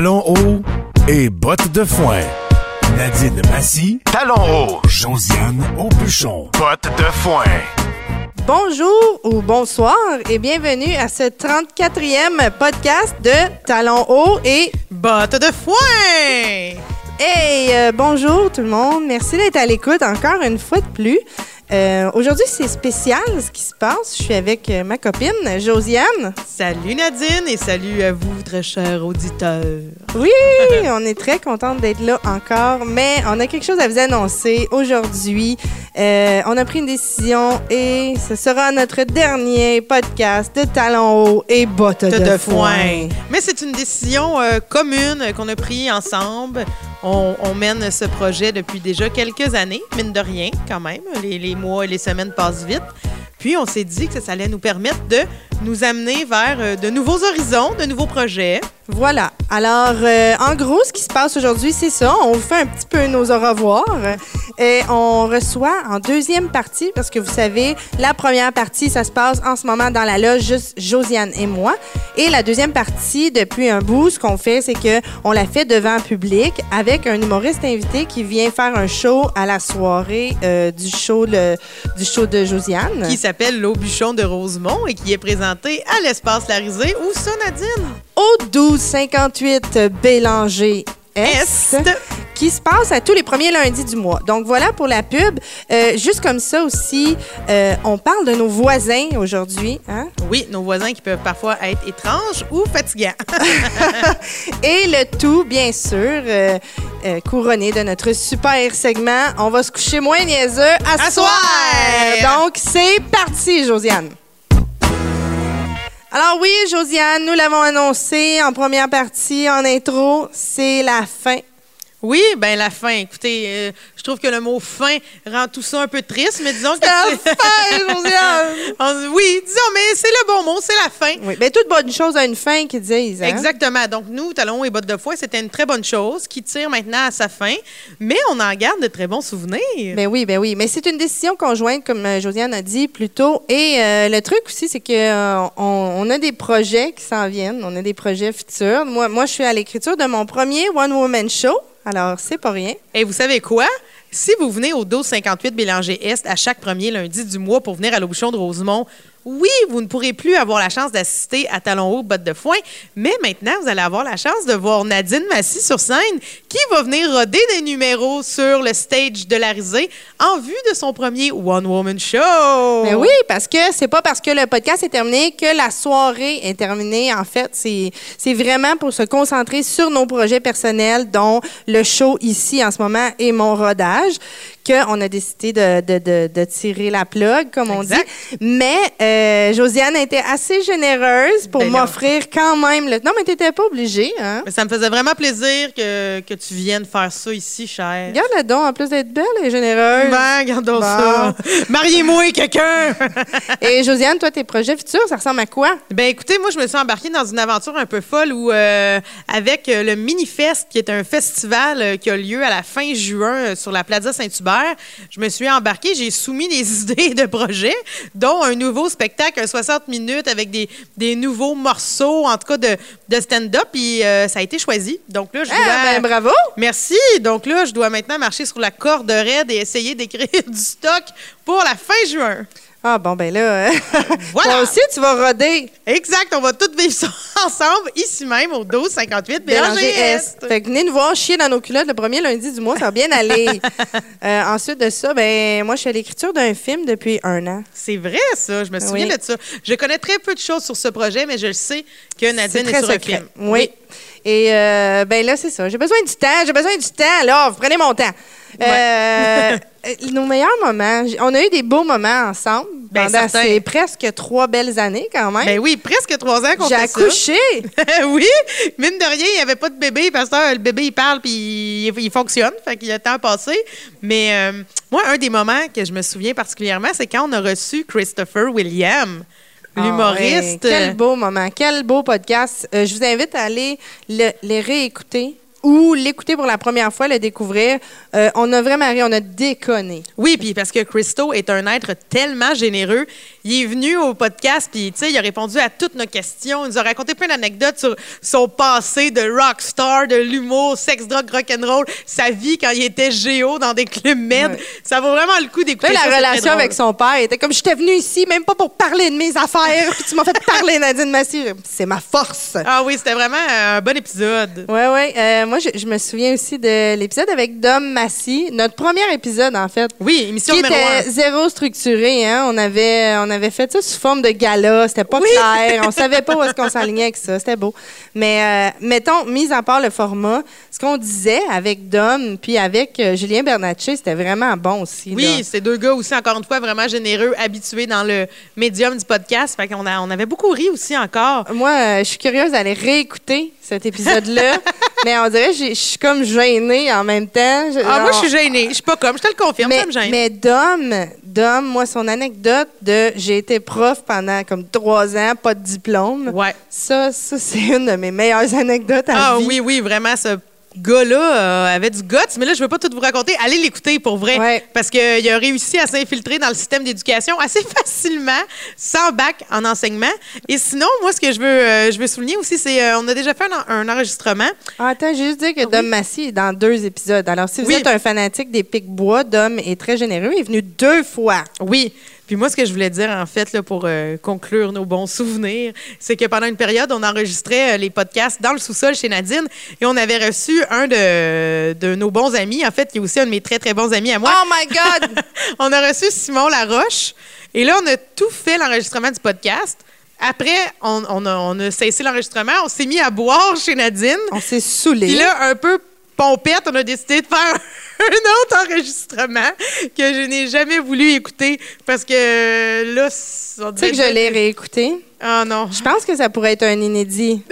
Talons hauts et bottes de foin. Nadine Massy, talons hauts. Josiane Aubuchon, bottes de foin. Bonjour ou bonsoir et bienvenue à ce 34e podcast de Talons hauts et Botte de foin! Hey, euh, bonjour tout le monde. Merci d'être à l'écoute encore une fois de plus. Euh, Aujourd'hui, c'est spécial ce qui se passe. Je suis avec euh, ma copine Josiane. Salut Nadine et salut à vous, très chers auditeurs. Oui, on est très contente d'être là encore, mais on a quelque chose à vous annoncer aujourd'hui. Euh, on a pris une décision et ce sera notre dernier podcast de talons hauts et bottes de, de foin. Mais c'est une décision commune qu'on a prise ensemble. On, mène ce projet depuis déjà quelques années, mine de rien, quand même. Les mois et les semaines passent vite. Puis on s'est dit que ça allait nous permettre de nous amener vers euh, de nouveaux horizons, de nouveaux projets. Voilà. Alors, euh, en gros, ce qui se passe aujourd'hui, c'est ça. On vous fait un petit peu nos au revoir et on reçoit en deuxième partie, parce que vous savez, la première partie, ça se passe en ce moment dans la loge, juste Josiane et moi. Et la deuxième partie, depuis un bout, ce qu'on fait, c'est que on la fait devant un public avec un humoriste invité qui vient faire un show à la soirée euh, du show le, du show de Josiane. qui s'appelle L'Aubuchon de Rosemont et qui est à l'Espace Larisée. Où ça, Nadine? au 1258 Bélanger Est, Est. qui se passe à tous les premiers lundis du mois. Donc voilà pour la pub. Euh, juste comme ça aussi, euh, on parle de nos voisins aujourd'hui. Hein? Oui, nos voisins qui peuvent parfois être étranges ou fatigants. Et le tout, bien sûr, euh, euh, couronné de notre super segment. On va se coucher moins niaiseux à, À soir. soir. Donc c'est parti, Josiane. Alors oui, Josiane, nous l'avons annoncé en première partie, en intro, c'est la fin. Oui, ben la fin. Écoutez, euh, je trouve que le mot fin rend tout ça un peu triste, mais disons que C'est la fin, Josiane! Oui, disons, mais c'est le bon mot, c'est la fin. Oui, mais toute bonne chose a une fin qu'ils disent. Hein? Exactement. Donc, nous, Talons et Bottes de foin, c'était une très bonne chose qui tire maintenant à sa fin, mais on en garde de très bons souvenirs. Ben oui, ben oui. Mais c'est une décision conjointe, comme euh, Josiane a dit plus tôt. Et euh, le truc aussi, c'est que euh, on, on a des projets qui s'en viennent. On a des projets futurs. Moi, moi, je suis à l'écriture de mon premier One Woman Show. Alors, c'est pas rien. Et vous savez quoi? Si vous venez au 1258 Bélanger Est à chaque premier lundi du mois pour venir à l'Aubuchon de Rosemont, oui, vous ne pourrez plus avoir la chance d'assister à Talons hauts, bottes de foin, mais maintenant, vous allez avoir la chance de voir Nadine Massy sur scène qui va venir roder des numéros sur le stage de la risée en vue de son premier One Woman Show. Ben oui, parce que c'est pas parce que le podcast est terminé que la soirée est terminée. En fait, c'est c'est vraiment pour se concentrer sur nos projets personnels, dont le show ici en ce moment et mon rodage, qu'on a décidé de, de, de, de tirer la plug, comme on dit. Mais euh, Josiane a été assez généreuse pour Ben m'offrir quand même le. Non, mais t'étais pas obligée, hein? Mais ça me faisait vraiment plaisir que, que tu viennes faire ça ici, cher. Regarde le don, en plus d'être belle et généreuse. Ben, regardons Bon. ça. Mariez-moi quelqu'un. Et Josiane, toi, tes projets futurs, ça ressemble à quoi? Ben écoutez, moi je me suis embarquée dans une aventure un peu folle où euh, avec euh, le Minifest qui est un festival euh, qui a lieu à la fin juin euh, sur la Plaza Saint-Hubert, je me suis embarquée, j'ai soumis des idées de projets dont un nouveau spectacle un 60 minutes avec des, des nouveaux morceaux en tout cas de, de stand-up puis euh, ça a été choisi. Donc là je dois Ah, ben bravo! Merci. Donc là, je dois maintenant marcher sur la corde raide et essayer d'écrire du stock pour la fin juin. Ah bon, ben là, euh, Voilà. toi aussi, tu vas roder. Exact, on va toutes vivre ça ensemble, ici même, au 1258 Bélanger Est. Fait que venez nous voir chier dans nos culottes le premier lundi du mois, ça va bien aller. Euh, ensuite de ça, ben moi, je suis à l'écriture d'un film depuis un an. C'est vrai, ça. Je me souviens Oui. de ça. Je connais très peu de choses sur ce projet, mais je sais que Nadine est, très sur un secret. film. Oui. Et euh, ben là, c'est ça. J'ai besoin du temps. J'ai besoin du temps. Là, vous prenez mon temps. Euh, nos meilleurs moments. On a eu des beaux moments ensemble Ben, pendant certain. ces presque trois belles années quand même. Ben oui, presque trois ans qu'on J'ai fait ça. accouché. oui, mine de rien, il n'y avait pas de bébé parce que euh, le bébé, il parle puis il, il fonctionne. Fait qu'il a le temps passé. Mais euh, moi, un des moments que je me souviens particulièrement, c'est quand on a reçu Christopher William, Ah l'humoriste. ouais, Quel beau moment, quel beau podcast. Euh, je vous invite à aller le- les réécouter ou l'écouter pour la première fois, le découvrir. Euh, on a vraiment ri, on a déconné. Oui, puis parce que Christo est un être tellement généreux il est venu au podcast, puis il a répondu à toutes nos questions. Il nous a raconté plein d'anecdotes sur son passé de rockstar, de l'humour, sex, drug, rock'n'roll, sa vie quand il était géo dans des clubs med. Ça vaut vraiment le coup d'écouter La relation avec son père était comme j'étais venu ici, même pas pour parler de mes affaires, puis tu m'as fait parler, Nadine Massy. C'est ma force. Ah oui, c'était vraiment un bon épisode. Oui, oui. Euh, moi, je, me souviens aussi de l'épisode avec Dom Massy, notre premier épisode, en fait. Oui, émission qui numéro était zéro structuré. Hein? On, avait, on avait fait ça sous forme de gala. C'était pas clair. On savait pas où est-ce qu'on s'alignait avec ça. C'était beau. Mais euh, mettons, mis à part le format, ce qu'on disait avec Dom puis avec euh, Julien Bernatchez, c'était vraiment bon aussi. Oui, c'est deux gars aussi, encore une fois, vraiment généreux, habitués dans le médium du podcast. Fait qu'on a, on avait beaucoup ri aussi encore. Moi, euh, je suis curieuse d'aller réécouter cet épisode-là. mais on dirait que je suis comme gênée en même temps. ah, moi, je suis gênée. Je suis pas comme, je te le confirme, mais, ça me gêne. Mais Dom, Dom, moi, son anecdote de j'ai été prof pendant comme trois ans, pas de diplôme. Ouais. Ça, ça c'est une de mes meilleures anecdotes à Ah vie. oui, oui, vraiment, ça gars-là euh, avait du guts, mais là, je ne veux pas tout vous raconter. Allez l'écouter pour vrai. Parce qu'il a réussi à s'infiltrer dans le système d'éducation assez facilement, sans bac en enseignement. Et sinon, moi, ce que je veux, euh, je veux souligner aussi, c'est qu'on euh, a déjà fait un, enregistrement. Ah, attends, j'ai juste dit que Dom Massy est dans deux épisodes. Alors, si vous êtes un fanatique des pics-bois, Dom est très généreux. Il est venu deux fois. Oui. Puis moi, ce que je voulais dire, en fait, là, pour euh, conclure nos bons souvenirs, c'est que pendant une période, on enregistrait euh, les podcasts dans le sous-sol chez Nadine et on avait reçu un de, de, nos bons amis, en fait, qui est aussi un de mes très, très bons amis à moi. Oh my God! on a reçu Simon Laroche et là, on a tout fait l'enregistrement du podcast. Après, on, on, a, on a, cessé l'enregistrement, on s'est mis à boire chez Nadine. On s'est saoulé. Puis là, un peu pompette, on a décidé de faire un autre enregistrement que je n'ai jamais voulu écouter parce que là, on Tu sais que je l'ai réécouté? Ah non. Je pense que ça pourrait être un inédit.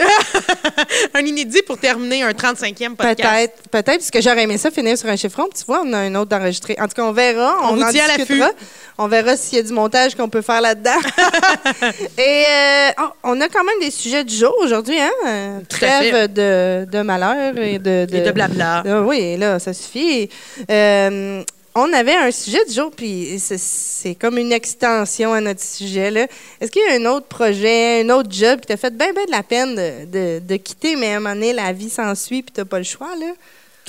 un inédit pour terminer un 35e podcast. Peut-être, peut-être, parce que j'aurais aimé ça finir sur un chiffron. Tu vois, on a un autre enregistré. En tout cas, on verra. On, vous en à On verra s'il y a du montage qu'on peut faire là-dedans. Et euh, oh, on a quand même des sujets du jour aujourd'hui, hein? Trêve de, de, malheur et de, de, et de blabla. Ah oui, là, ça suffit. Euh, on avait un sujet du jour, puis c'est comme une extension à notre sujet. Est-ce qu'il y a un autre projet, un autre job qui t'a fait bien, bien de la peine de, quitter, mais à un moment donné, la vie s'ensuit, puis t'as pas le choix?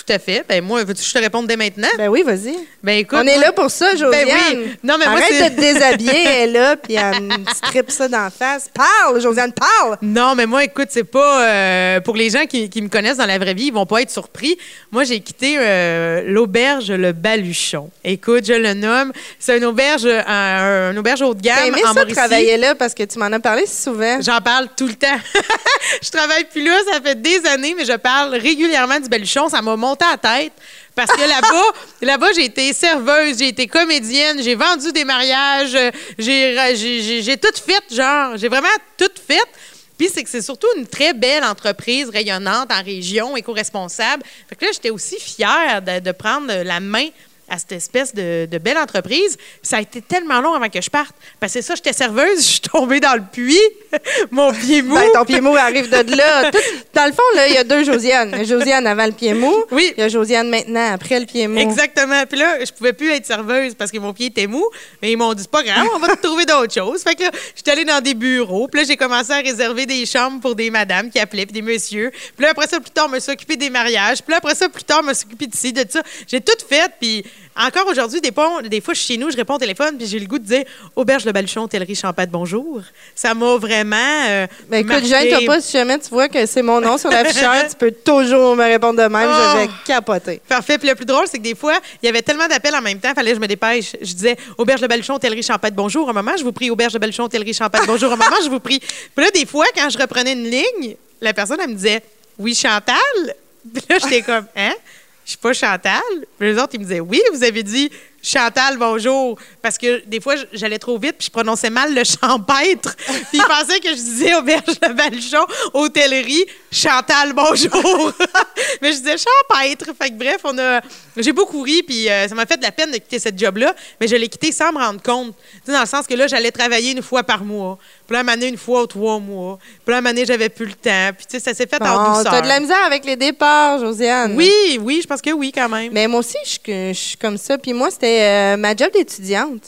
Tout à fait. Ben moi, veux-tu que je te réponde dès maintenant? Ben oui, vas-y. Ben écoute. On est là pour ça, Josiane. Ben oui. Non, mais Arrête moi, de te déshabiller, elle est là, puis elle me strip ça d'en face. Parle, Josiane, parle! Non, mais moi, écoute, c'est pas. Euh, pour les gens qui, qui, me connaissent dans la vraie vie, ils vont pas être surpris. Moi, j'ai quitté euh, l'auberge Le Baluchon. Écoute, je le nomme. C'est une auberge, un, auberge haut de gamme en ça travailler là parce que tu m'en as parlé souvent. J'en parle tout le temps. je travaille plus là, ça fait des années, mais je parle régulièrement du Baluchon. Ça m'a monté à tête. Parce que là-bas, là-bas, j'ai été serveuse, j'ai été comédienne, j'ai vendu des mariages, j'ai, j'ai, tout fait, genre, j'ai vraiment tout fait. Puis c'est que c'est surtout une très belle entreprise rayonnante en région, éco-responsable. Fait que là, j'étais aussi fière de, de prendre la main à cette espèce de, belle entreprise. ça a été tellement long avant que je parte. Parce que ça, j'étais serveuse, je suis tombée dans le puits, mon pied mou. Ben, ton pied mou arrive de là. dans le fond, là, il y a deux Josiane. Josiane avant le pied mou. Oui. Il y a Josiane maintenant, après le pied mou. Exactement. Puis là, je pouvais plus être serveuse parce que mon pied était mou. Mais ils m'ont dit, c'est pas grave, on va te trouver d'autres choses. Fait que là, j'étais allée dans des bureaux. Puis là, j'ai commencé à réserver des chambres pour des madames qui appelaient, puis des messieurs. Puis là, après ça, plus tard, je me suis occupée des mariages. Puis là, après ça, plus tard, je me suis occupée de ci, de ça. J'ai tout fait. Puis encore aujourd'hui, des, des fois, je suis chez nous, je réponds au téléphone, puis j'ai le goût de dire Auberge le Baluchon, Hôtellerie Champagne, bonjour. Ça m'a vraiment. Euh, Mais écoute, gêne-toi pas, si jamais tu vois que c'est mon nom sur l'afficheur, tu peux toujours me répondre de même, je vais oh! capoter. Parfait. Puis le plus drôle, c'est que des fois, il y avait tellement d'appels en même temps, fallait que je me dépêche. Je disais Auberge le Baluchon, Hôtellerie Champagne, bonjour. Un moment, je vous prie, Auberge le Baluchon, Hôtellerie Champagne, bonjour. Un moment, je vous prie. Puis là, des fois, quand je reprenais une ligne, la personne, elle me disait Oui, Chantal? Puis là, j'étais comme Hein? Je suis pas Chantal. les autres, ils me disaient, oui, vous avez dit Chantal, bonjour. Parce que des fois, j'allais trop vite, puis je prononçais mal le champêtre. puis ils pensaient que je disais auberge de Balchon, hôtellerie, Chantal, bonjour. Mais je disais champêtre. Fait que bref, on a, j'ai beaucoup ri, puis euh, ça m'a fait de la peine de quitter cette job-là. Mais je l'ai quitté sans me rendre compte. dans le sens que là, j'allais travailler une fois par mois. Puis là, une fois ou trois mois. Puis là, à j'avais plus le temps. Puis tu sais, ça s'est fait en douceur. T'as de la misère avec les départs, Josiane. Oui, oui, je pense que oui, quand même. Mais moi aussi, je, je suis comme ça. Puis moi, c'était euh, ma job d'étudiante.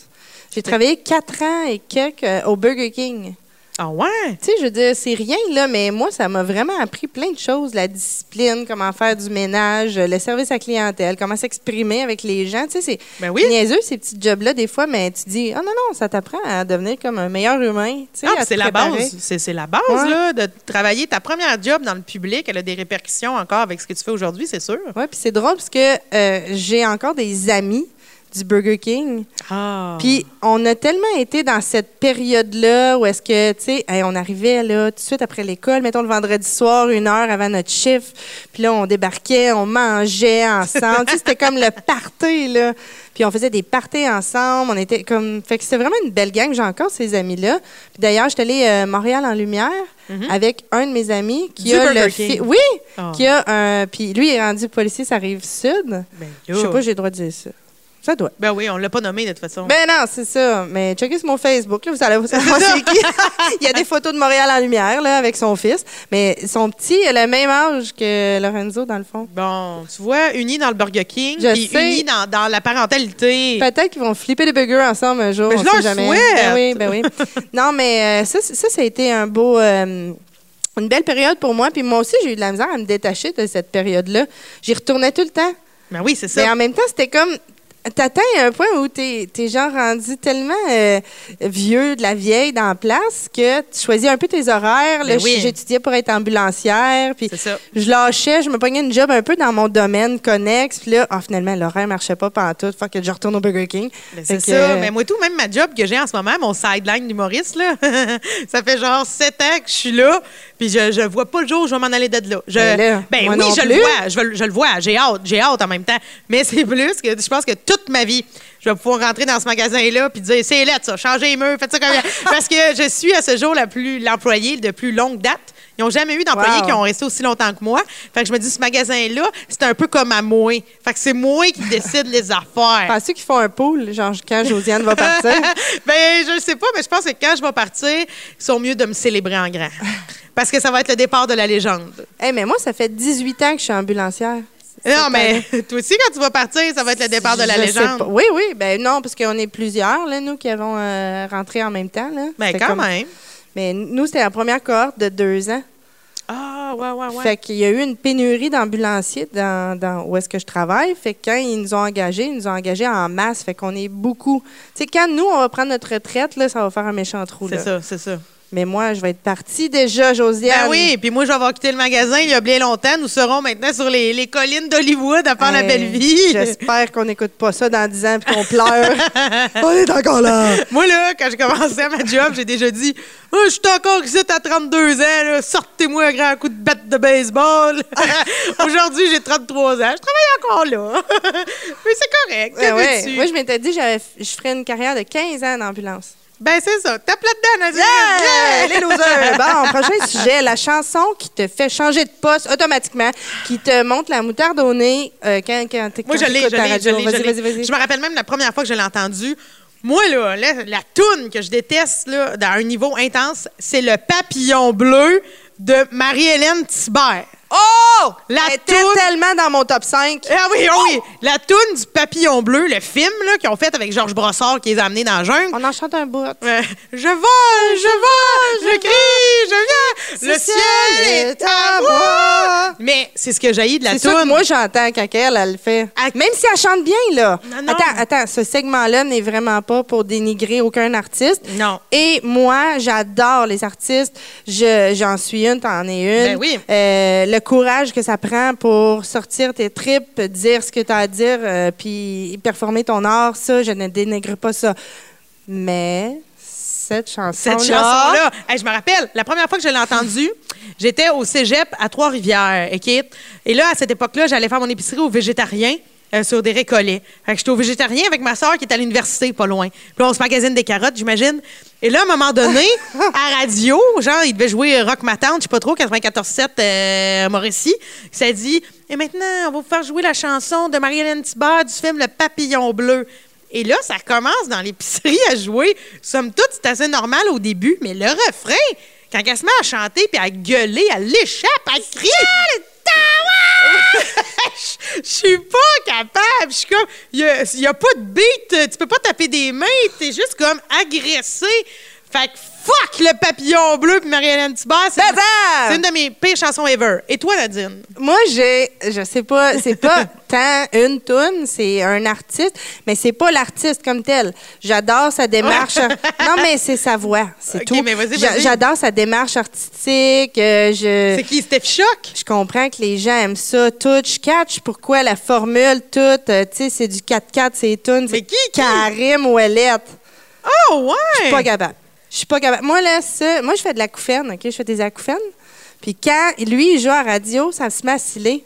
J'ai travaillé quatre ans et quelques euh, au Burger King. Ah ouais? Tu sais, je veux dire, c'est rien, là, mais moi, ça m'a vraiment appris plein de choses. La discipline, comment faire du ménage, le service à clientèle, comment s'exprimer avec les gens. Tu sais, c'est Ben oui. niaiseux, ces petits jobs-là, des fois, mais tu dis, oh non, non, ça t'apprend à devenir comme un meilleur humain. Tu sais, Ah, c'est la base. C'est c'est la base, Ouais. là, de travailler ta première job dans le public. Elle a des répercussions encore avec ce que tu fais aujourd'hui, c'est sûr. Oui, puis c'est drôle parce que euh, j'ai encore des amis du Burger King. Ah. Puis on a tellement été dans cette période-là où est-ce que, tu sais, hey, on arrivait là tout de suite après l'école, mettons le vendredi soir, une heure avant notre chiffre. Puis là, on débarquait, on mangeait ensemble. tu sais, c'était comme le party, là. Puis on faisait des parties ensemble. On était comme. Fait que c'était vraiment une belle gang. J'ai encore ces amis-là. Puis d'ailleurs, j'étais allée euh, Montréal en Lumière avec un de mes amis qui. Du a Burger le King. Oui! Ah. Qui a un. Puis lui, il est rendu policier, ça arrive sud. Ben, Je sais pas, j'ai le droit de dire ça. Ça doit. Ben oui, on l'a pas nommé de toute façon. Ben non, c'est ça. Mais checkez sur mon Facebook, là, vous allez savoir c'est qui. Il y a des photos de Montréal en lumière, là, avec son fils. Mais son petit a le même âge que Lorenzo, dans le fond. Bon, tu vois, unis dans le Burger King, Je puis sais. unis dans, dans la parentalité. Peut-être qu'ils vont flipper des burgers ensemble un jour. Ben, je on sait jamais. Ben oui, ben oui. non, mais euh, ça, ça a été un beau. euh, une belle période pour moi. Puis moi aussi, j'ai eu de la misère à me détacher de cette période-là. J'y retournais tout le temps. Ben oui, c'est ça. Mais en même temps, c'était comme. T'atteins un point où t'es es genre rendu tellement euh, vieux, de la vieille dans la place, que tu choisis un peu tes horaires. Là, Ben oui. J'étudiais pour être ambulancière. Puis C'est ça. je lâchais, je me pognais une job un peu dans mon domaine connexe. Puis là, ah, finalement, l'horaire marchait pas pantoute. Faut que je retourne au Burger King. Ben, c'est ça. euh, Mais moi, tout, même ma job que j'ai en ce moment, mon sideline d'humoriste, là, ça fait genre sept ans que je suis là, puis je, je vois pas le jour où je vais m'en aller de là. Je, Ben là, ben oui, je le vois, je, je le vois, j'ai hâte, j'ai hâte en même temps. Mais c'est plus que je pense que toute ma vie, je vais pouvoir rentrer dans ce magasin-là puis dire c'est lettre ça, changez les murs, faites ça comme Parce que je suis à ce jour la plus l'employé de plus longue date. Ils n'ont jamais eu d'employés Wow. qui ont resté aussi longtemps que moi. Fait que je me dis, ce magasin-là, c'est un peu comme à moi. Fait que c'est moi qui décide les affaires. Penses-tu qu'ils font un pool, genre quand Josiane va partir? ben, je ne sais pas, mais je pense que quand je vais partir, ils sont mieux de me célébrer en grand. Parce que ça va être le départ de la légende. hey, mais moi, ça fait 18 ans que je suis ambulancière. Non, mais toi aussi, quand tu vas partir, ça va être le départ de la Je sais pas. légende. Oui, oui. Ben non, parce qu'on est plusieurs, là, nous, qui avons euh, rentré en même temps. Là. Ben, quand comme- même. Mais nous, c'était la première cohorte de deux ans. Ah, ouais, ouais, ouais. Fait qu'il y a eu une pénurie d'ambulanciers dans, dans où est-ce que je travaille. Fait que quand ils nous ont engagés, ils nous ont engagés en masse. Fait qu'on est beaucoup. Tu sais, quand nous, on va prendre notre retraite, là, ça va faire un méchant trou. c'est ça, c'est ça. Mais moi, je vais être partie déjà, Josiane. Ben oui, puis moi, je vais avoir quitté le magasin il y a bien longtemps. Nous serons maintenant sur les, les collines d'Hollywood à faire la belle vie. J'espère qu'on n'écoute pas ça dans 10 ans et qu'on pleure. on est encore là. Moi, là, quand j'ai commencé à ma job, j'ai déjà dit Ah, Je suis encore ici à 32 ans, sortez-moi un grand coup de batte de baseball. Aujourd'hui, j'ai 33 ans. Je travaille encore là. Mais c'est correct. Ouais, que ouais. Moi, je m'étais dit j'avais- je ferais une carrière de 15 ans d'ambulance. Ben, c'est ça. Tape là-dedans, Nadia. Yeah! Les losers! Bon, prochain sujet, la chanson qui te fait changer de poste automatiquement, qui te montre la moutarde au nez euh, quand, quand t'es Moi, je l'ai, je l'ai, je l'ai, je me rappelle même la première fois que je l'ai entendu. Moi, là, la, la toune que je déteste, là, dans un niveau intense, c'est le papillon bleu de Marie-Hélène Thibert. Oh! La Elle était toune- tellement dans mon top 5. Ah oui, ah oui! La toune du papillon bleu, le film qu'ils ont fait avec Georges Brossard qui les a amenés dans la jungle. On en chante un bout. Euh, je vole, je vole, je crie, je viens, le ciel est à moi. Mais c'est ce que jaillit de la que toune. moi, j'entends quand elle, elle le fait. Même si elle chante bien, là. Non, non. Attends, attends, ce segment-là n'est vraiment pas pour dénigrer aucun artiste. Non. Et moi, j'adore les artistes. Je- J'en suis une, t'en es une. Ben oui. Euh, le courage que ça prend pour sortir tes tripes, dire ce que tu as à dire, euh, puis performer ton art, ça, je ne dénigre pas ça. Mais cette chanson-là... Cette chanson-là, je me rappelle, la première fois que je l'ai entendue, j'étais au cégep à Trois-Rivières? Et là, à cette époque-là, j'allais faire mon épicerie au végétarien. Euh, sur des récollets. Fait que j'étais au végétarien avec ma soeur qui est à l'université, pas loin. Puis là, on se magasine des carottes, j'imagine. Et là, à un moment donné, à radio, genre, il devait jouer Rock Ma Tante, je sais pas trop, 94-7 euh, Mauricie. Ça dit Et maintenant, on va vous faire jouer la chanson de Marie-Hélène Thibert du film Le Papillon Bleu. Et là, ça commence dans l'épicerie à jouer. Somme toute, c'est assez normal au début, mais le refrain, quand elle se met à chanter puis à gueuler, elle l'échappe, elle crie. Je suis pas capable. Je suis comme, il n'y a, pas de beat. Tu peux pas taper des mains. T'es juste comme agressé. Fait que fuck le papillon bleu puis Marie-Hélène Thibert. C'est une de mes pires chansons ever. Et toi, Nadine? Moi, j'ai, je sais pas, c'est pas tant une toune, c'est un artiste, mais c'est pas l'artiste comme tel. J'adore sa démarche. non, mais c'est sa voix, c'est tout. J'adore sa démarche artistique. Euh, je... C'est qui, Steph Choc? Je comprends que les gens aiment ça. Tout, je catch pourquoi la formule, toute, euh, tu sais, c'est du 4-4, c'est tunes. C'est qui, qui? Karim Ouellette. Oh, ouais! Je suis pas capable. Je suis pas capable. Moi, là, ça, moi, je fais de la couffaine, OK? Je fais des acouphènes. Puis quand lui, il joue à radio, ça se met à sciller.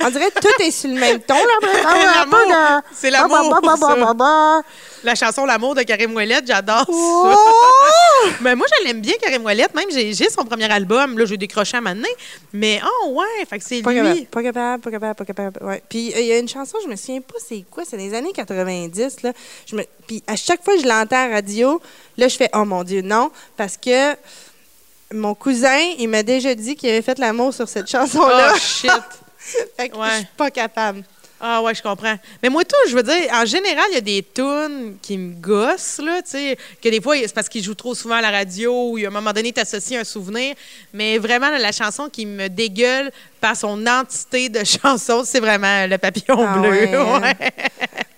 On dirait que tout est sur le même ton. Là. C'est l'amour. La chanson L'amour de Karim Ouellette, j'adore ça. mais moi, je l'aime bien, Karim Ouellette. Même, j'ai son premier album. Là, je vais décrocher à maintenant. Mais, oh, ouais, fait que c'est lui. pas capable, pas capable, pas capable. Ouais. Puis, euh, il y a une chanson, je me souviens pas c'est quoi, c'est des années 90. Là. Je me... Puis, à chaque fois que je l'entends à la radio, là, je fais, oh mon Dieu, non. Parce que mon cousin, il m'a déjà dit qu'il avait fait l'amour sur cette chanson-là. Oh, shit! fait que je suis pas capable. Ah ouais, je comprends. Mais moi, tout, je veux dire, en général, il y a des tunes qui me gossent, là, tu sais, que des fois, c'est parce qu'ils jouent trop souvent à la radio ou à un moment donné, tu associes un souvenir. Mais vraiment, la chanson qui me dégueule par son entité de chanson, c'est vraiment Le Papillon ah Bleu. Ouais.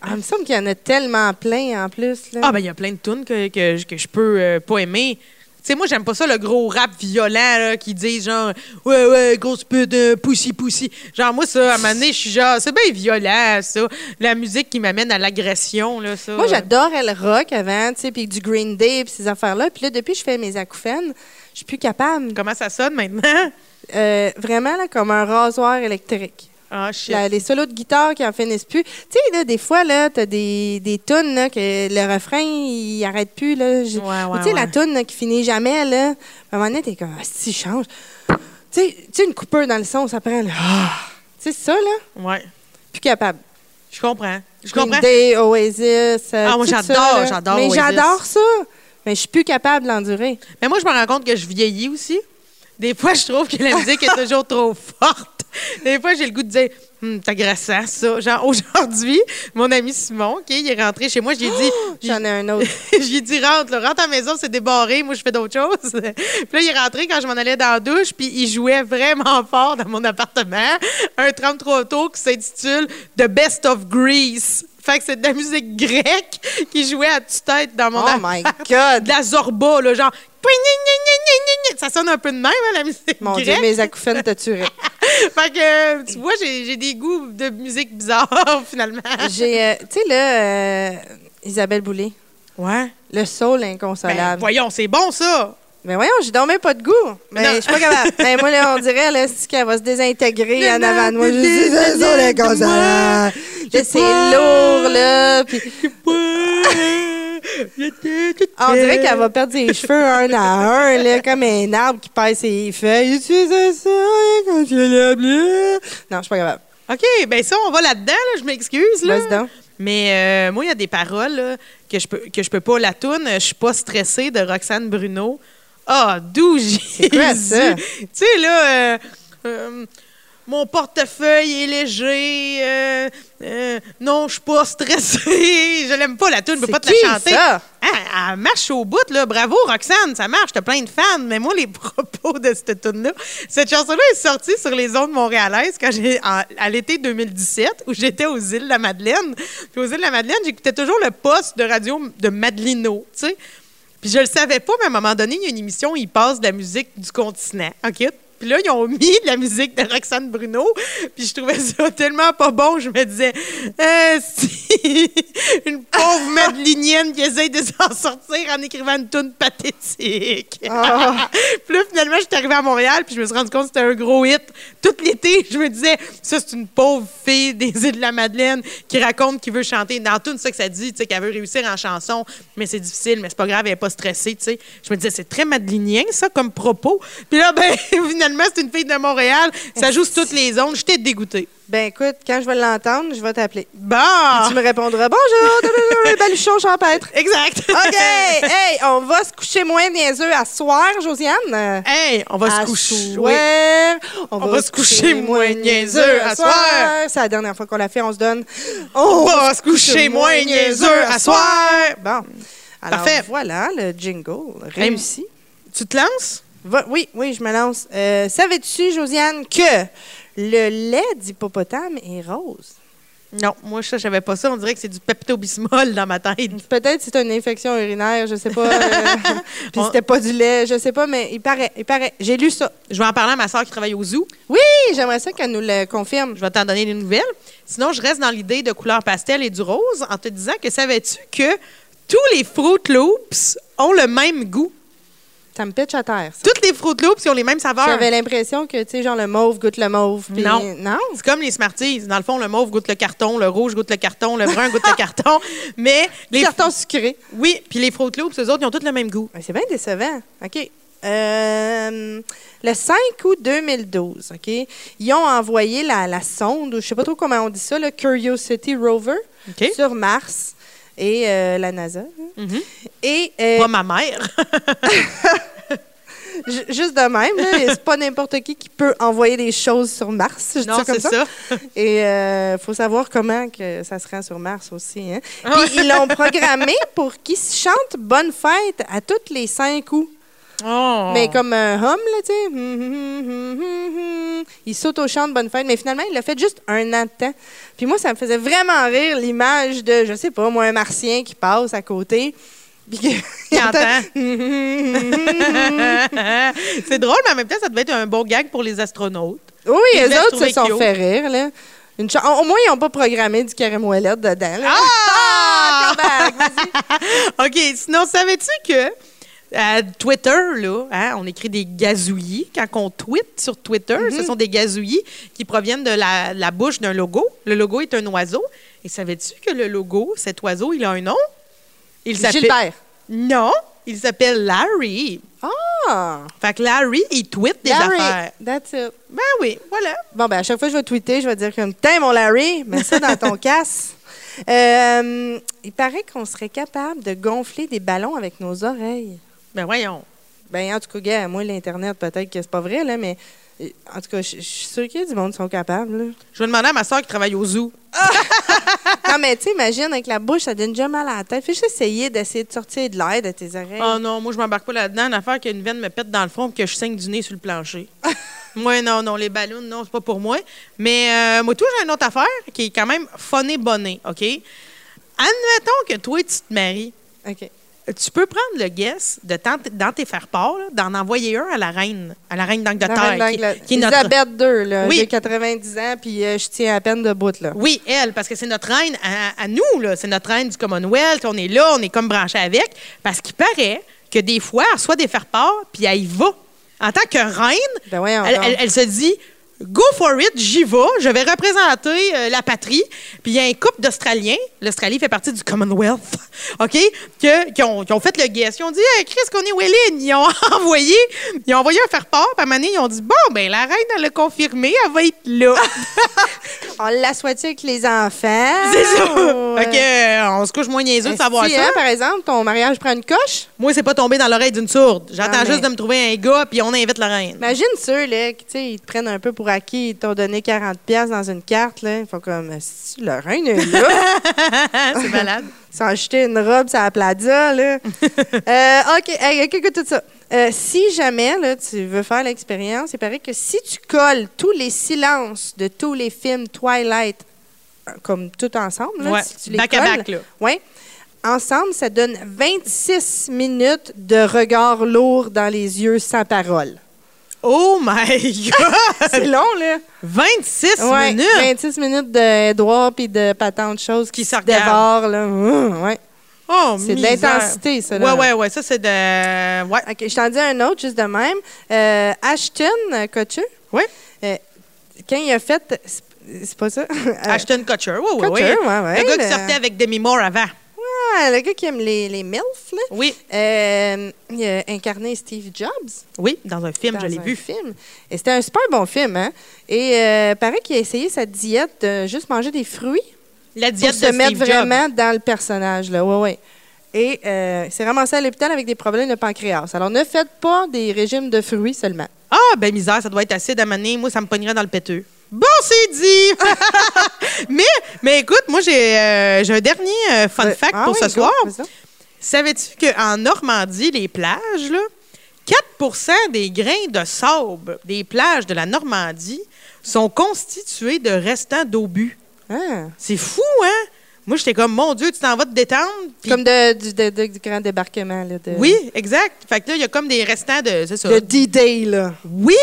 Ah, il me semble qu'il y en a tellement plein en plus. Là. Ah, ben il y a plein de tunes que, que, que je peux euh, pas aimer sais, moi, j'aime pas ça, le gros rap violent, là, qui dit genre, ouais, ouais, grosse pute, euh, poussi, poussi. Genre, moi, ça, à un moment donné, je suis genre, c'est bien violent, ça. La musique qui m'amène à l'agression, là, ça. Moi, j'adorais le rock avant, tu sais, puis du Green Day, puis ces affaires-là. Puis là, depuis je fais mes acouphènes, je suis plus capable. Comment ça sonne maintenant? Euh, vraiment, là, comme un rasoir électrique. Ah, les solos de guitare qui en finissent plus. Tu sais, là, des fois, là, t'as des, des tunes, là, que le refrain, il arrête plus, là. tu sais, la tune, qui finit jamais, là. À un moment donné, t'es comme, ah, si, change. Tu sais, une coupeur dans le son, ça prend, ah. Tu sais, ça, là. Ouais. Plus capable. Je comprends. Je comprends. Day, Oasis. Euh, ah, moi, j'adore, j'adore Mais j'adore ça. Mais je suis plus capable de l'endurer. Mais moi, je me rends compte que je vieillis aussi. Des fois, je trouve que la musique est toujours trop forte. Des fois, j'ai le goût de dire hum, T'as à ça. Genre, aujourd'hui, mon ami Simon, OK, il est rentré chez moi, j'ai dit J'en ai un autre. j'ai dit Rentre, rentre à la maison, c'est débarré, moi, je fais d'autres choses. puis là, il est rentré quand je m'en allais dans la douche, puis il jouait vraiment fort dans mon appartement un 33 tours qui s'intitule The Best of Greece. Fait que c'est de la musique grecque qui jouait à tue-tête dans mon Oh my God! De la zorba, là, genre. Ça sonne un peu de même, hein, la musique Mon Dieu, mes acouphènes te tueraient. fait que, tu vois, j'ai des goûts de musique bizarres, finalement. J'ai, euh, tu sais, là, euh, Isabelle Boulay. Ouais. Le soul inconsolable. Ben, voyons, c'est bon, ça! Mais voyons, j'ai dormi pas de goût. Mais je suis pas capable. mais moi, là, on dirait là, qu'elle va se désintégrer en avant de moi. Je dis, c'est ça, l'inconsolable. C'est lourd, là. Puis... On dirait qu'elle va perdre ses cheveux un à un, là, comme un arbre qui perd ses feuilles. Tu ça quand tu l'as Non, je suis pas capable. OK, ben ça, on va là-dedans, là, je m'excuse. Là. Mais euh, moi, il y a des paroles là, que je peux que je peux pas la toune. Je suis pas stressée de Roxane Bruno. Ah, d'où j'ai. Tu sais, là. Euh, euh, mon portefeuille est léger. Euh, euh, non, je suis pas stressée. je l'aime pas, la tune, je peux pas te la chanter. Ça? Ah, elle marche au bout, là. Bravo, Roxane, ça marche. T'as plein de fans. Mais moi, les propos de cette tune-là, cette chanson-là est sortie sur les ondes montréalaises quand j'ai, à l'été 2017, où j'étais aux îles de la Madeleine. Puis aux îles de la Madeleine, j'écoutais toujours le poste de radio de Madelino, tu sais. Puis je le savais pas, mais à un moment donné, il y a une émission où il passe de la musique du continent. OK? Puis là, ils ont mis de la musique de Roxane Bruno. Puis je trouvais ça tellement pas bon. Je me disais, euh, si, une pauvre madelinienne qui essaye de s'en sortir en écrivant une tune pathétique. Ah. puis là, finalement, j'étais arrivée à Montréal, puis je me suis rendu compte que c'était un gros hit. Tout l'été, je me disais, ça, c'est une pauvre fille des îles de la Madeleine qui raconte qu'il veut chanter. Dans tout ça que ça dit, tu sais, qu'elle veut réussir en chanson, mais c'est difficile, mais c'est pas grave, elle est pas stressée, tu sais. Je me disais, c'est très madelinien, ça, comme propos. Puis là, ben, finalement, finalement, c'est une fille de Montréal. Ça joue sur toutes les ondes. J'étais dégoûtée. Ben écoute, quand je vais l'entendre, je vais t'appeler. Bon! Tu me répondras Bonjour, baluchon champêtre. Exact. OK. hey, on va se coucher moins niaiseux à soir, Josiane? Hey, on va se coucher. soir. Oui. On, va se coucher moins niaiseux à soir. C'est la dernière fois qu'on l'a fait, on se donne. On va se coucher moins niaiseux à soir. Bon. Alors, Parfait. voilà le jingle réussi. Tu te lances? Va- oui, oui, je me lance. Euh, Savais-tu, Josiane, que le lait d'hippopotame est rose? Non, moi, je savais pas ça. On dirait que c'est du pepto-bismol dans ma tête. Peut-être c'est une infection urinaire, je sais pas. euh, Puis c'était pas du lait, je sais pas, mais il paraît, il paraît. J'ai lu ça. Je vais en parler à ma soeur qui travaille au zoo. Oui, j'aimerais ça qu'elle nous le confirme. Je vais t'en donner des nouvelles. Sinon, je reste dans l'idée de couleur pastel et du rose en te disant que savais-tu que tous les Fruit Loops ont le même goût? Ça me pitch à terre. ça. Toutes les Fruit Loops ils ont les mêmes saveurs. J'avais l'impression que, tu sais, genre le mauve goûte le mauve. Non. Non? C'est comme les Smarties. Dans le fond, le mauve goûte le carton, le rouge goûte le carton, le brun goûte le carton. Mais les Carton sucré. Oui, puis les Fruit Loops, eux autres, ils ont tous le même goût. Ouais, C'est bien décevant. OK. Euh, le 5 août 2012, OK, ils ont envoyé la, la sonde, ou je sais pas trop comment on dit ça, le Curiosity Rover, sur Mars et euh, la NASA. Mhm. Et euh, Pas ma mère. ju- juste de même, c'est pas n'importe qui qui peut envoyer des choses sur Mars. Je non, comme c'est ça. ça. Et il faut savoir comment que ça se rend sur Mars aussi. Hein? Ah Puis ils l'ont programmé pour qu'ils chantent Bonne fête à toutes les 5 août. Oh. Mais comme un hum, là, tu sais. Hum, hum, hum, hum, hum, hum. Il s'auto-chante Bonne fête. Mais finalement, il l'a fait juste un an de temps. Puis moi, ça me faisait vraiment rire l'image de, je sais pas, moi, un martien qui passe à côté. Puis que- Qui entend. C'est drôle, mais en même temps, ça devait être un bon gag pour les astronautes. Oui, les autres se sont fait rire, là. Une Au moins, ils n'ont pas programmé du moellette dedans. là. Ah! vas-y. OK, sinon, savais-tu que à Twitter, là, hein, on écrit des gazouillis. Quand on tweet sur Twitter, ce sont des gazouillis qui proviennent de la, la bouche d'un logo. Le logo est un oiseau. Et savais-tu que le logo, cet oiseau, il a un nom? Il s'appelle... Gilbert. Non, il s'appelle Larry. Ah! Fait que Larry, il tweet des Larry, affaires. that's it. Ben oui, voilà. Bon, ben à chaque fois que je vais tweeter, je vais dire comme Tiens, mon Larry, mets ça dans ton casse. Euh, il paraît qu'on serait capable de gonfler des ballons avec nos oreilles. Ben voyons. Ben, en tout cas, gars, moi, l'Internet, peut-être que c'est pas vrai, là, mais en tout cas, je je suis sûre qu'il y a du monde qui sont capables. là. Je vais demander à ma soeur qui travaille au zoo. non, mais tu sais, imagine, avec la bouche, ça donne déjà mal à la tête. Fais juste essayer d'essayer de sortir de l'air de tes oreilles. Oh non, moi, je m'embarque pas là-dedans. Une affaire qu'une veine me pète dans le front et que je saigne du nez sur le plancher. moi, non, non, les ballons, non, c'est pas pour moi. Mais euh, moi, tout, j'ai une autre affaire qui est quand même funny bonnet, OK? Admettons que toi, tu te maries. OK. Tu peux prendre le guess de dans tes faire-part, là, d'en envoyer un à la reine, à la reine d'Angleterre. qui- d'Angleterre. qui est notre- Elisabeth II, là. Oui. J'ai 90 ans, puis euh, je tiens à peine debout, là. Oui, elle, parce que c'est notre reine à, à nous, là. C'est notre reine du Commonwealth. On est là, on est comme branché avec. Parce qu'il paraît que des fois, elle reçoit des faire-part, puis elle y va. En tant que reine, Ben elle se dit Go for it, j'y vais, je vais représenter euh, la patrie. Puis il y a un couple d'Australiens, l'Australie fait partie du Commonwealth, OK, que- qui, ont, qui ont fait le guess. Ils ont dit hey, Chris, qu'on est Welling. Ils ont envoyé, ils ont envoyé un faire-part, puis à un moment donné, ils ont dit Bon, ben la reine, elle l'a confirmé, elle va être là. On l'assoit-tu avec les enfants? C'est ça. Ou, Fait que, euh, on se couche moins niaiseux de savoir ça. hein, par exemple, ton mariage prend une coche? Moi, c'est pas tombé dans l'oreille d'une sourde. J'attends mais- juste de me trouver un gars, puis on invite la reine. Imagine ceux, là, qui, tu sais, ils te prennent un peu pour acquis, ils t'ont donné 40$ piastres dans une carte, là. Ils font comme, si le reine est là. c'est malade. Sans acheter une robe sur la plaza, là. Euh, OK, hey, OK, tout ça. Euh, si jamais, là, tu veux faire l'expérience, il paraît que si tu colles tous les silences de tous les films Twilight, comme tout ensemble, là, Ouais, si tu les back à colles, back, là. ouais, ensemble, ça donne 26 minutes de regard lourd dans les yeux sans parole. Oh my God! C'est long, là. 26 Ouais, minutes! 26 minutes d'Edouard puis de patente choses Qui qui, se dévorent, là. Mmh, ouais. Oh, C'est de l'intensité, ça, là. Ouais, ouais, ouais. Ça, c'est de. Ouais. OK, je t'en dis un autre, juste de même. Euh, Ashton Kutcher, Ouais. euh, quand il a fait... c'est- pas ça? Ashton Kutcher. Ouais, ouais, Kutcher, ouais. ouais, ouais, Le gars qui sortait avec Demi Moore avant. Ah, le gars qui aime les, les MILF, là. Oui. Euh, il a incarné Steve Jobs. Oui, dans un film, dans je l'ai vu. film. Et c'était un super bon film, hein? Et euh, paraît qu'il a essayé sa diète de juste manger des fruits La pour diète se de mettre Steve Jobs. vraiment dans le personnage, là. Ouais, ouais. Et euh, c'est ramassé à l'hôpital avec des problèmes de pancréas. Alors, ne faites pas des régimes de fruits seulement. Ah, ben misère, ça doit être acide à maner. Moi, ça me pognerait dans le péteux. Bon, c'est dit! mais, mais écoute, moi, j'ai euh, un dernier euh, fun fact ah pour oui, ce soir. Savais-tu qu'en Normandie, les plages, là, 4% des grains de sable des plages de la Normandie sont constitués de restants d'obus? Ah. C'est fou, hein? Moi, j'étais comme, mon Dieu, tu t'en vas te détendre? Comme de- du, de- de- du grand débarquement. Là, de, Oui, exact. Fait que là, il y a comme des restants de. C'est ça. De D-Day, là. Oui!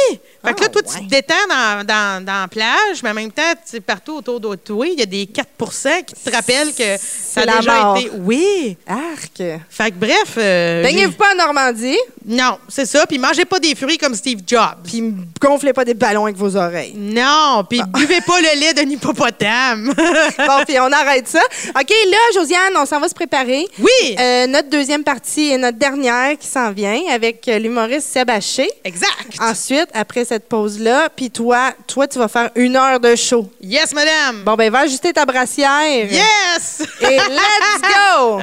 Fait que là, Ah, toi, tu te détends dans, dans, dans la plage, mais en même temps, partout autour de toi, il y a des 4% qui te rappellent que ça a la déjà mort. été. Oui! Arc. Fait que bref. euh, Baignez-vous pas en Normandie, Non, c'est ça. Puis mangez pas des fruits comme Steve Jobs. puis gonflez pas des ballons avec vos oreilles. Non, puis buvez pas le lait d'un hippopotame. bon, puis on arrête ça. OK, là, Josiane, on s'en va se préparer. oui! Euh, notre deuxième partie est notre dernière qui s'en vient avec euh, l'humoriste Seb Haché. exact. Ensuite, après cette pause-là, puis toi, toi, tu vas faire une heure de show. Yes, madame! Bon, ben, va ajuster ta brassière. Yes! Et let's go!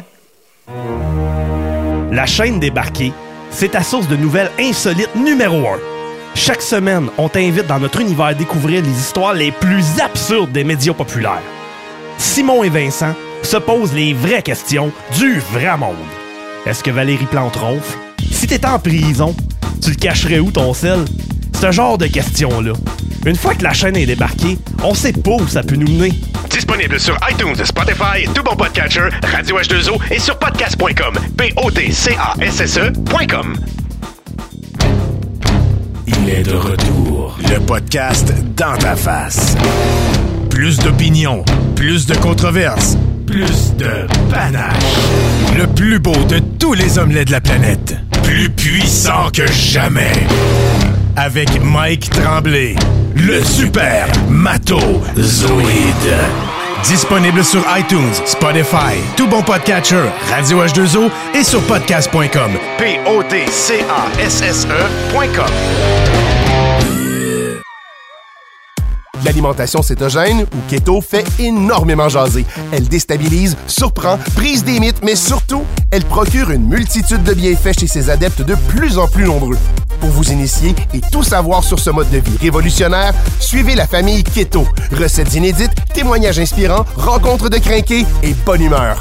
La chaîne débarquée, c'est ta source de nouvelles insolites numéro 1. Chaque semaine, on t'invite dans notre univers découvrir les histoires les plus absurdes des médias populaires. Simon et Vincent se posent les vraies questions du vrai monde. Est-ce que Valérie Plante ronfle? Si t'étais en prison, tu le cacherais où ton sel? Ce genre de questions-là. Une fois que la chaîne est débarquée, on sait pas où ça peut nous mener. Disponible sur iTunes, Spotify, tout bon podcatcher, Radio H2O et sur podcast.com. P-O-D-C-A-S-S-E.com. Il est de retour. Le podcast dans ta face. Plus d'opinions, plus de controverses, plus de panache. Le plus beau de tous les omelettes de la planète. Plus puissant que jamais. Avec Mike Tremblay, le super Mato Zoïde. Disponible sur iTunes, Spotify, tout bon podcatcher, Radio H2O et sur podcast.com. P-O-D-C-A-S-S-E.com. L'alimentation cétogène ou keto fait énormément jaser. Elle déstabilise, surprend, brise des mythes, mais surtout, elle procure une multitude de bienfaits chez ses adeptes de plus en plus nombreux. Pour vous initier et tout savoir sur ce mode de vie révolutionnaire, suivez la famille Keto. Recettes inédites, témoignages inspirants, rencontres de crinqués et bonne humeur.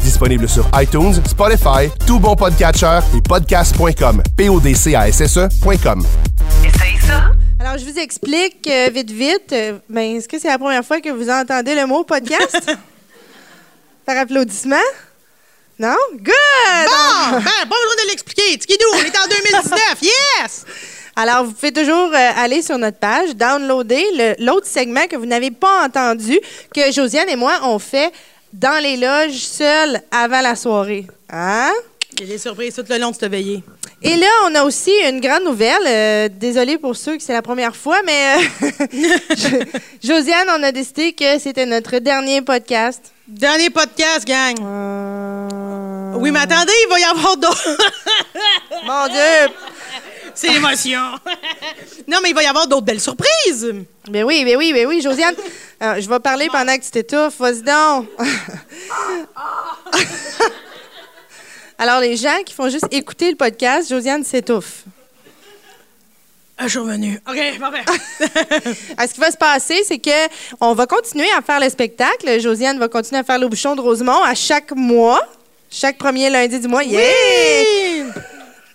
Disponible sur iTunes, Spotify, tout bon podcatcher et podcast.com. P-O-D-C-A-S-S-E.com. Alors, je vous explique euh, vite, vite. Euh, ben, est-ce que c'est la première fois que vous entendez le mot podcast? Par applaudissement? Non? Good! Bon, ben, pas besoin de l'expliquer. Tikidou, on est en 2019. Yes! Alors, vous pouvez toujours euh, aller sur notre page, downloader l'autre segment que vous n'avez pas entendu, que Josiane et moi, on fait dans les loges, seuls, avant la soirée. Hein? Des surprises tout le long de cette veillée. Et là, on a aussi une grande nouvelle. Euh, désolée pour ceux que c'est la première fois, mais euh, Josiane, on a décidé que c'était notre dernier podcast. Dernier podcast, gang. Euh, Oui, mais attendez, il va y avoir d'autres. Mon Dieu! C'est l'émotion. non, mais il va y avoir d'autres belles surprises. Ben oui, ben oui, ben oui, Josiane. euh, je vais parler pendant que tu t'étouffes. Vas-y donc. Alors, les gens qui font juste écouter le podcast, Josiane s'étouffe. Je suis revenu. OK, parfait. Alors, ce qui va se passer, c'est que on va continuer à faire le spectacle. Josiane va continuer à faire le bouchon de Rosemont à chaque mois, chaque premier lundi du mois. Yeah!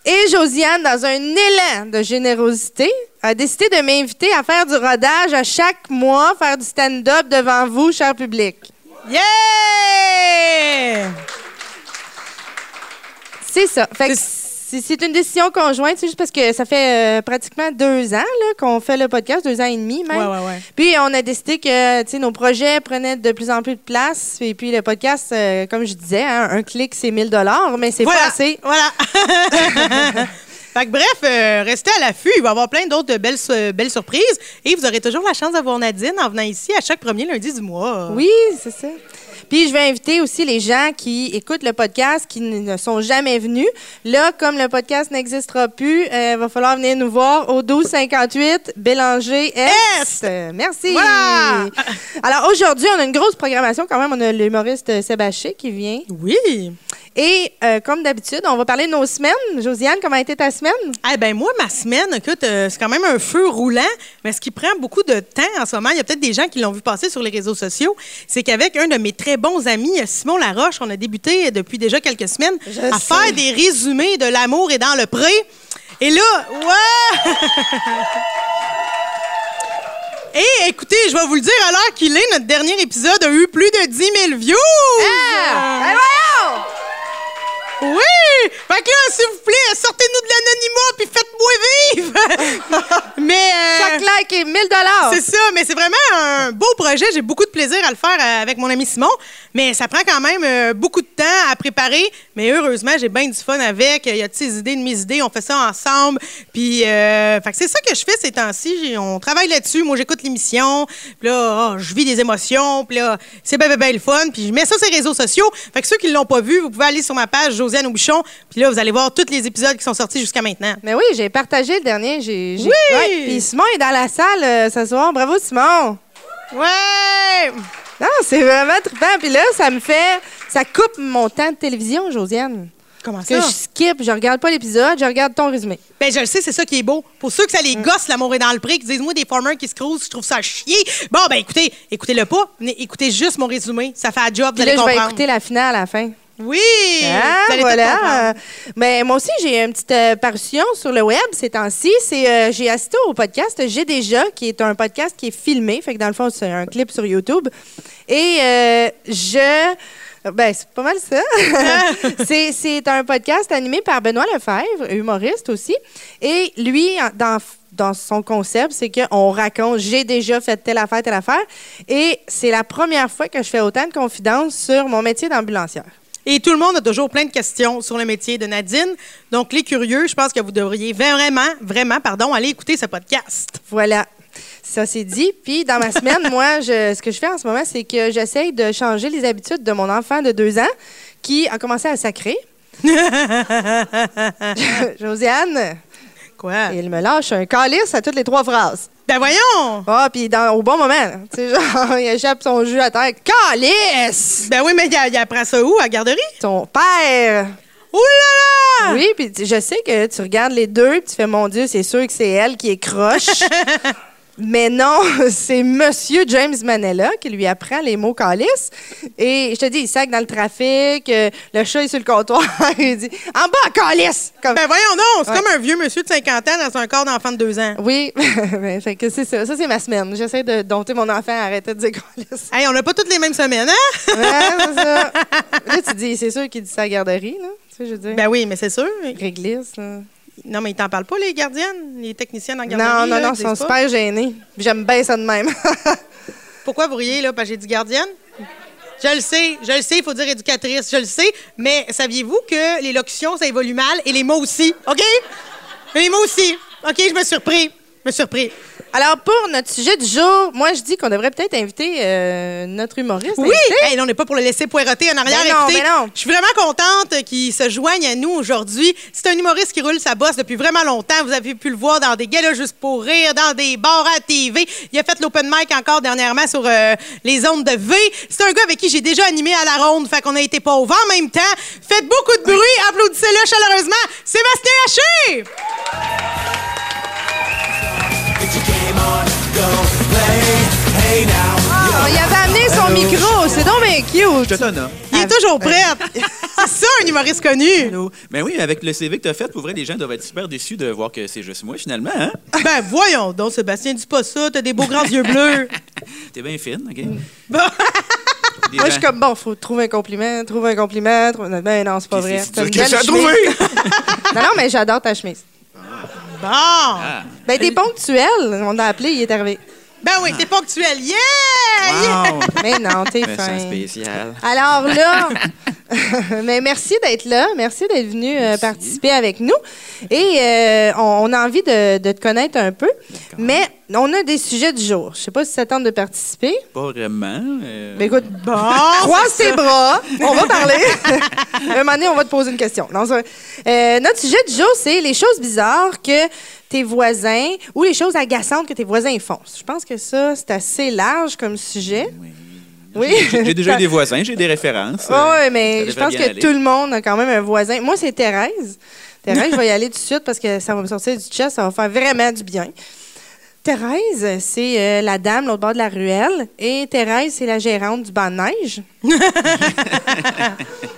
Et Josiane, dans un élan de générosité, a décidé de m'inviter à faire du rodage à chaque mois, faire du stand-up devant vous, cher public. Yeah! C'est ça. Fait que c'est une décision conjointe, c'est juste parce que ça fait euh, pratiquement deux ans qu'on fait le podcast, deux ans et demi même. Ouais, ouais, ouais. Puis on a décidé que nos projets prenaient de plus en plus de place. Et puis le podcast, euh, comme je disais, hein, un clic, c'est 1000 dollars, mais c'est Voilà. pas assez. Voilà. Fait que bref, euh, restez à l'affût. Il va y avoir plein d'autres belles, belles surprises. Et vous aurez toujours la chance d'avoir Nadine en venant ici à chaque premier lundi du mois. Oui, c'est ça. Puis je vais inviter aussi les gens qui écoutent le podcast, qui ne sont jamais venus. Là, comme le podcast n'existera plus, il va falloir venir nous voir au 1258 Bélanger Est. Euh, Merci. Voilà. Alors aujourd'hui, on a une grosse programmation quand même. On a l'humoriste Sébastien qui vient. Oui. Et euh, comme d'habitude, on va parler de nos semaines. Josiane, comment a été ta semaine? Eh ben moi, ma semaine, écoute, euh, c'est quand même un feu roulant, mais ce qui prend beaucoup de temps en ce moment, il y a peut-être des gens qui l'ont vu passer sur les réseaux sociaux, c'est qu'avec un de mes très bons amis, Simon Laroche, on a débuté depuis déjà quelques semaines Je à sais. faire des résumés de l'amour et dans le pré. Et là, ouais! Et écoutez, je vais vous le dire à l'heure qu'il est, notre dernier épisode a eu plus de 10 000 views! Ah! Ben voyons! Oui! Fait que là, s'il vous plaît, sortez-nous de l'anonymat puis faites-moi vivre! mais. euh, Chaque like est 1000 c'est ça, mais c'est vraiment un beau projet. J'ai beaucoup de plaisir à le faire euh, avec mon ami Simon, mais ça prend quand même euh, beaucoup de temps à préparer. Mais heureusement, j'ai bien du fun avec. Il y a de ses idées, de mes idées. On fait ça ensemble. Puis, euh, fait que c'est ça que je fais ces temps-ci. On travaille là-dessus. Moi, j'écoute l'émission. Puis là, oh, je vis des émotions. Puis là, c'est bien, bien, bien le fun. Puis je mets ça sur les réseaux sociaux. Fait que ceux qui ne l'ont pas vu, vous pouvez aller sur ma page Josiane Aubuchon. Puis là, vous allez voir tous les épisodes qui sont sortis jusqu'à maintenant. Mais oui, j'ai partagé le dernier. J'ai, j'ai- Oui! Ouais, Puis Simon est dans la salle euh, ce soir. Bravo, Simon! Ouais! Non, c'est vraiment trippant. Puis là, ça me fait... Ça coupe mon temps de télévision, Josiane. Comment Parce que je skip, je regarde pas l'épisode, je regarde ton résumé. Ben, je le sais, c'est ça qui est beau. Pour ceux que ça les gosse, l'amour est dans le pré, qui disent, moi, des farmers qui se crousent, je trouve ça chier. Bon, ben, écoutez, écoutez-le pas. Écoutez juste mon résumé. Ça fait un job, vous allez là, je vais comprendre. écouter la finale à la fin. Oui! Ah, voilà. Mais moi aussi, j'ai une petite euh, parution sur le web ces temps-ci. C'est, euh, j'ai assisté au podcast J'ai déjà, qui est un podcast qui est filmé. Fait que dans le fond, c'est un clip sur YouTube. Et euh, je. Ben, c'est pas mal ça. c'est, c'est un podcast animé par Benoît Lefebvre, humoriste aussi. Et lui, dans, dans son concept, c'est qu'on raconte j'ai déjà fait telle affaire, telle affaire. Et c'est la première fois que je fais autant de confidences sur mon métier d'ambulancière. Et tout le monde a toujours plein de questions sur le métier de Nadine. Donc, les curieux, je pense que vous devriez vraiment, vraiment, pardon, aller écouter ce podcast. Voilà. Ça, c'est dit. Puis, dans ma semaine, moi, je- ce que je fais en ce moment, c'est que j'essaye de changer les habitudes de mon enfant de deux ans qui a commencé à sacrer. Josiane, Quoi? il me lâche un calice à toutes les trois phrases. Ben, voyons! Ah, puis au bon moment. Tu sais, genre, il échappe son jus à terre. Calice! Ben oui, mais il, il apprend ça où, à la garderie? Ton père! Ouh là là! Oui, puis je sais que tu regardes les deux, puis tu fais, mon Dieu, c'est sûr que c'est elle qui est croche. Mais non, c'est Monsieur James Manella qui lui apprend les mots calice. Et je te dis, il sac dans le trafic, euh, le chat est sur le comptoir, il dit En bas, calice! Comme- Ben voyons non, c'est Ouais. comme un vieux monsieur de 50 ans dans un corps d'enfant de 2 ans. Oui, ben, fait que c'est ça. Ça, c'est ma semaine. J'essaie de dompter mon enfant à arrêter de dire calice. Hey, on n'a pas toutes les mêmes semaines, hein? Ouais, c'est ça. Là, tu dis, c'est sûr qu'il dit ça à la garderie, là. Tu sais, je veux dire. Ben oui, mais c'est sûr. Réglisse, là. Non, mais ils t'en parlent pas, les gardiennes, les techniciennes en garderie? Non, non, là, non, ils sont pas? super gênés. J'aime bien ça de même. Pourquoi vous riez, là? Parce que j'ai dit gardienne? Je le sais, je le sais, il faut dire éducatrice, je le sais, mais saviez-vous que les locutions, ça évolue mal et les mots aussi, OK? Les mots aussi. OK, je me suis surpris. Je me suis surpris. Alors, pour notre sujet du jour, moi, je dis qu'on devrait peut-être inviter euh, notre humoriste. Oui! Hey, là, on n'est pas pour le laisser poireter en arrière. Ben non, Écoutez, ben non. Je suis vraiment contente qu'il se joigne à nous aujourd'hui. C'est un humoriste qui roule sa bosse depuis vraiment longtemps. Vous avez pu le voir dans des galas juste pour rire, dans des bars à TV. Il a fait l'open mic encore dernièrement sur euh, les ondes de V. C'est un gars avec qui j'ai déjà animé à la ronde, fait qu'on a été pauvres en même temps. Faites beaucoup de bruit, applaudissez-le chaleureusement. Sébastien Haché! Ah, il avait amené son micro. C'est donc bien Je cute. te donne, hein. Il est toujours prêt. C'est ça, un humoriste connu. Allô? Ben oui, avec le CV que tu as fait, pour vrai, les gens doivent être super déçus de voir que c'est juste moi, finalement. Hein? Ben voyons donc, Sébastien, dis pas ça. T'as des beaux grands yeux bleus. T'es bien fine, OK? Bon. Des Moi, je suis comme, bon, faut trouver un compliment, trouver un compliment. trouver- Ben non, c'est pas vrai. C'est une belle trouver! Non, non, mais j'adore ta chemise. Bon. Ah. Ben, t'es ponctuel. On l'a appelé, il est arrivé. Ben oui, t'es ponctuel. Yeah! Mais non, t'es fin. spécial. Alors là, Mais merci d'être là. Merci d'être venu euh, participer avec nous. Et euh, on, on a envie de, de te connaître un peu. Mais on a des sujets du jour. Je sais pas si ça tente de participer. Pas vraiment. euh, Mais écoute, croise tes bras. On va parler. un moment donné, on va te poser une question. Non, ça- euh, notre sujet du jour, c'est les choses bizarres que tes voisins ou les choses agaçantes que tes voisins font. Je pense que ça, c'est assez large comme sujet. Oui. J'ai j'ai déjà eu des voisins, j'ai des références. Oui, euh, mais je pense que aller. tout le monde a quand même un voisin. Moi, c'est Thérèse. Thérèse, je vais y aller tout de suite parce que ça va me sortir du chest, ça va faire vraiment du bien. Thérèse, c'est euh, la dame l'autre bord de la ruelle. Et Thérèse, c'est la gérante du banc de neige.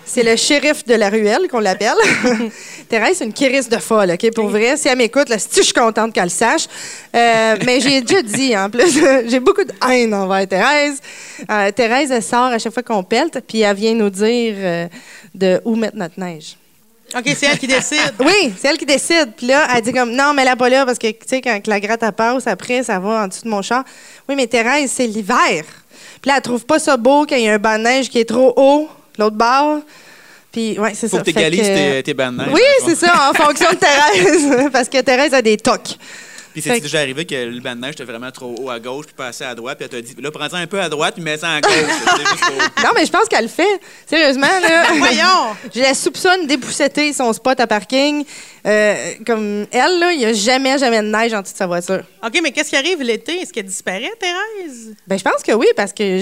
c'est le shérif de la ruelle qu'on l'appelle. Thérèse, c'est une chérisse de folle, OK? Pour vrai, si elle m'écoute, là, si je suis contente qu'elle le sache. Euh, mais j'ai déjà dit, en plus, j'ai beaucoup de haine envers Thérèse. Euh, Thérèse, elle sort à chaque fois qu'on pelte, puis elle vient nous dire de où mettre notre neige. OK, c'est elle qui décide. Oui, c'est elle qui décide. Puis là, elle dit comme non, mais là pas là parce que tu sais quand la gratte elle passe après, ça va en dessous de mon char. Oui, mais Thérèse, c'est l'hiver. Puis là, elle trouve pas ça beau quand il y a un banc de neige qui est trop haut, l'autre bord. Puis ouais, c'est Faut ça. que tu Fait égalises que- tes, tes bandes de neige, Oui, c'est ça, en fonction de Thérèse, parce que Thérèse a des tocs. Puis c'est déjà arrivé que le banc de neige était vraiment trop haut à gauche, puis passé à droite, puis elle t'a dit, là, prends-en un peu à droite, puis mets ça à gauche. Non, mais je pense qu'elle le fait. Sérieusement, là. Voyons! Je la soupçonne d'épousseter son spot à parking. Euh, comme elle, là, il n'y a jamais, jamais de neige en dessous de sa voiture. OK, mais qu'est-ce qui arrive l'été? Est-ce qu'elle disparaît, Thérèse? Ben, je pense que oui, parce que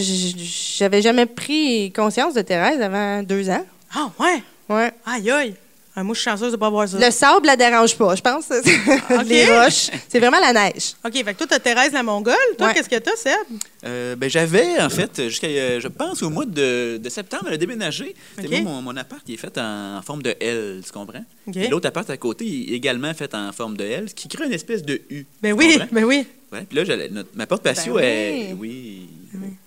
j'avais jamais pris conscience de Thérèse avant deux ans. Ah, ouais? Ouais. Aïe, aïe. Ah, moi, je suis chanceuse de pas voir ça. Le sable la dérange pas, je pense. Les roches, c'est vraiment la neige. OK, fait que toi, t'as Thérèse la Mongole. Toi, Ouais. qu'est-ce que t'as, Seb? Euh, ben, j'avais, en fait, jusqu'à, euh, je pense, au mois de, de septembre, elle a déménagé. C'était OK. moi, mon, mon appart, il est fait en, en forme de L, tu comprends? Et l'autre appart à côté, il est également fait en forme de L, ce qui crée une espèce de U. Ben oui, comprends? ben oui. Ouais, puis là, j'allais- notre- ma porte patio Ben est. oui. Oui.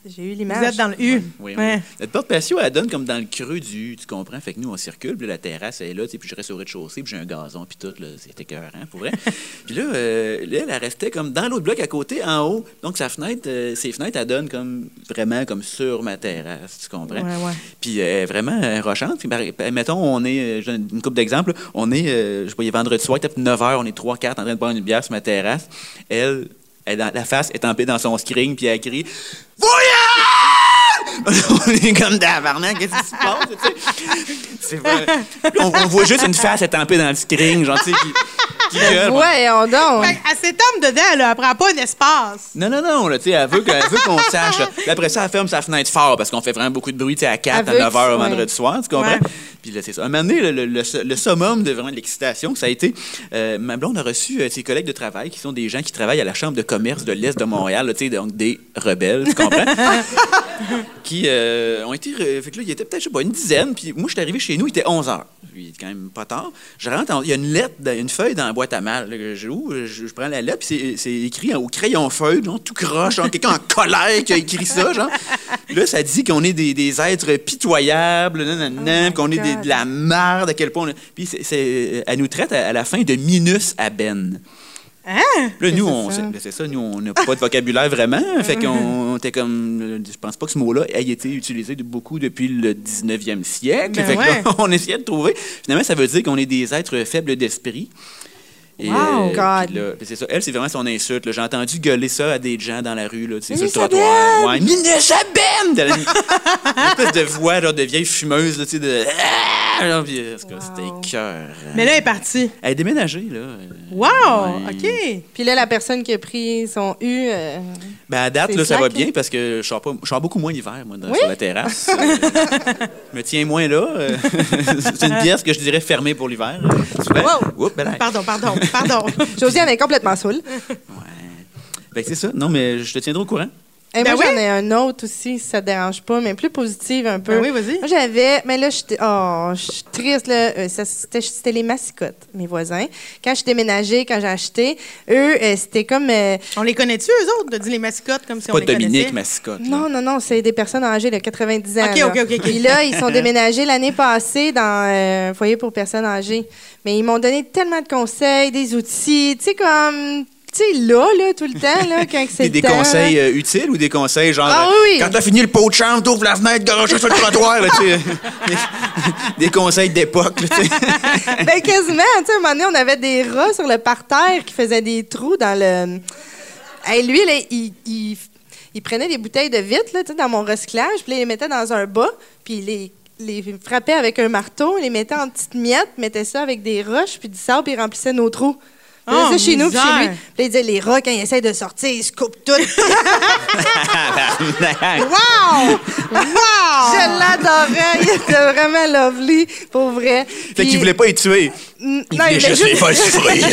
J'ai eu Vous l'image. êtes dans le U. Oui, oui. Ouais. Notre porte patio, elle donne comme dans le creux du U, tu comprends? Fait que nous, on circule, puis la terrasse elle est là, tu sais, puis je reste au rez-de-chaussée, puis j'ai un gazon, puis tout, là, c'était écœurant, pour vrai. puis là, euh, là, elle, restait comme dans l'autre bloc à côté, en haut. Donc, sa fenêtre, euh, ses fenêtres, elle donne comme vraiment comme sur ma terrasse, tu comprends? Ouais, ouais. Puis euh, elle est vraiment rochante. Puis, mettons, on est, je donne une coupe d'exemple, on est, euh, je sais pas, il est vendredi soir, peut-être 9 h, on est 3-4 en train de boire une bière sur ma terrasse. Elle, la face est tempée dans son screen, puis elle crie Voyons! on est comme tabarnak, qu'est-ce qui se passe? C'est vrai. On, voit juste une face étampée dans le screen, genre, tu sais, qui gueule. Ouais, on donc. Fait qu'elle s'étombe dedans, là. Elle prend pas un espace. Non, non, non, là, tu sais, elle veut que- elle veut qu'on sache. là. Puis après ça, elle ferme sa fenêtre fort parce qu'on fait vraiment beaucoup de bruit, tu sais, à 4, Elle à veut 9 heures que- ouais. vendredi soir, tu comprends? Ouais. Puis là, c'est ça. Un moment donné, le, le- le- le summum de vraiment de l'excitation, ça a été, euh, ma blonde a reçu euh, ses collègues de travail qui sont des gens qui travaillent à la Chambre de commerce de l'Est de Montréal, là, tu sais, donc des rebelles, tu comprends? qui euh, ont été. re- Fait que là, il était peut-être, je sais pas, une dizaine. Puis moi, je suis arrivé chez nous, il était 11 h. Il est quand même pas tard. Je rentre, en- il y a une lettre, dans- une feuille dans la boîte à mal. je, je prends la lettre, puis c'est- écrit au crayon feuille, genre, tout croche, genre, quelqu'un en colère qui a écrit ça, genre. Là, ça dit qu'on est des, des êtres pitoyables, my qu'on est des- de la merde, à quel point. on Puis c'est- elle nous traite à, à la fin de minus à Ben. Hein? Là, nous, c'est on, ça? c'est c'est ça, nous, on n'a pas de vocabulaire vraiment. fait qu'on on était comme. euh, Je pense pas que ce mot-là ait été utilisé de beaucoup depuis le 19e siècle. Ben fait que là, ouais. on essayait de trouver. Finalement, ça veut dire qu'on est des êtres faibles d'esprit. Et, Wow. euh, God. c'est ça. Elle, c'est vraiment son insulte. là. J'ai entendu gueuler ça à des gens dans la rue, là, sur le trottoir. Ouais, Minusabem! T'as Une espèce de voix genre, de vieille fumeuse, là, de. Ah! Cas, C'était cœur. Mais là, elle est partie. Elle est déménagée, là. Wow! Ouais. OK. Puis là, la personne qui a pris son U. euh, Ben à date, là, ça va bien hein? parce que je sors, pas, je sors beaucoup moins l'hiver, moi, dans- Oui? sur la terrasse. Je me tiens moins là. Euh, c'est une pièce que je dirais fermée pour l'hiver. Wow! Oups, ben. Pardon, pardon, pardon. Josiane est complètement saoule. Ben, c'est ça. Non, mais je te tiendrai au courant. Et Ben moi, oui. j'en ai un autre aussi, si ça te dérange pas, mais plus positive un peu. Ben oui, vas-y. Moi, j'avais. Mais là, j'étais. Oh, je suis triste, là. Euh, C'était c'était les mascottes, mes voisins. Quand je suis déménagée, quand j'ai acheté, eux, euh, c'était comme. euh, On les connaît-tu, eux autres, de dire les mascottes comme si on Pas les Dominique connaissait? Mascotte. là. Non, non, non, c'est des personnes âgées de 90 ans. OK, là. OK, OK, OK. Puis là, ils sont déménagés l'année passée dans euh, un foyer pour personnes âgées. Mais ils m'ont donné tellement de conseils, des outils, tu sais, comme tu sais, là, là, tout le temps, là, quand c'est Des, temps, conseils euh, utiles ou des conseils genre. Ah euh, oui. Quand t'as fini le pot de chambre, t'ouvres la fenêtre, garoche sur le trottoir, là, tu sais. des, des conseils d'époque, tu sais. Ben, quasiment. Tu sais, à un moment donné, on avait des rats sur le parterre qui faisaient des trous dans le. Hey, lui, là, il, il- il prenait des bouteilles de vitre là, tu sais, dans mon recyclage, puis il les mettait dans un bas, puis il les, les frappait avec un marteau, il les mettait en petites miettes, mettait ça avec des roches, puis du sable, puis il remplissait nos trous. Oh, ça, chez nous, puis chez lui. Puis là, il disait, les rats, quand ils essayent de sortir, ils se coupent tout. Wow! Wow! Je l'adorais. Il était vraiment lovely, pour vrai. Fait Puis- qu'il voulait pas y tuer. Mm, Il non, voulait juste les faire souffrir.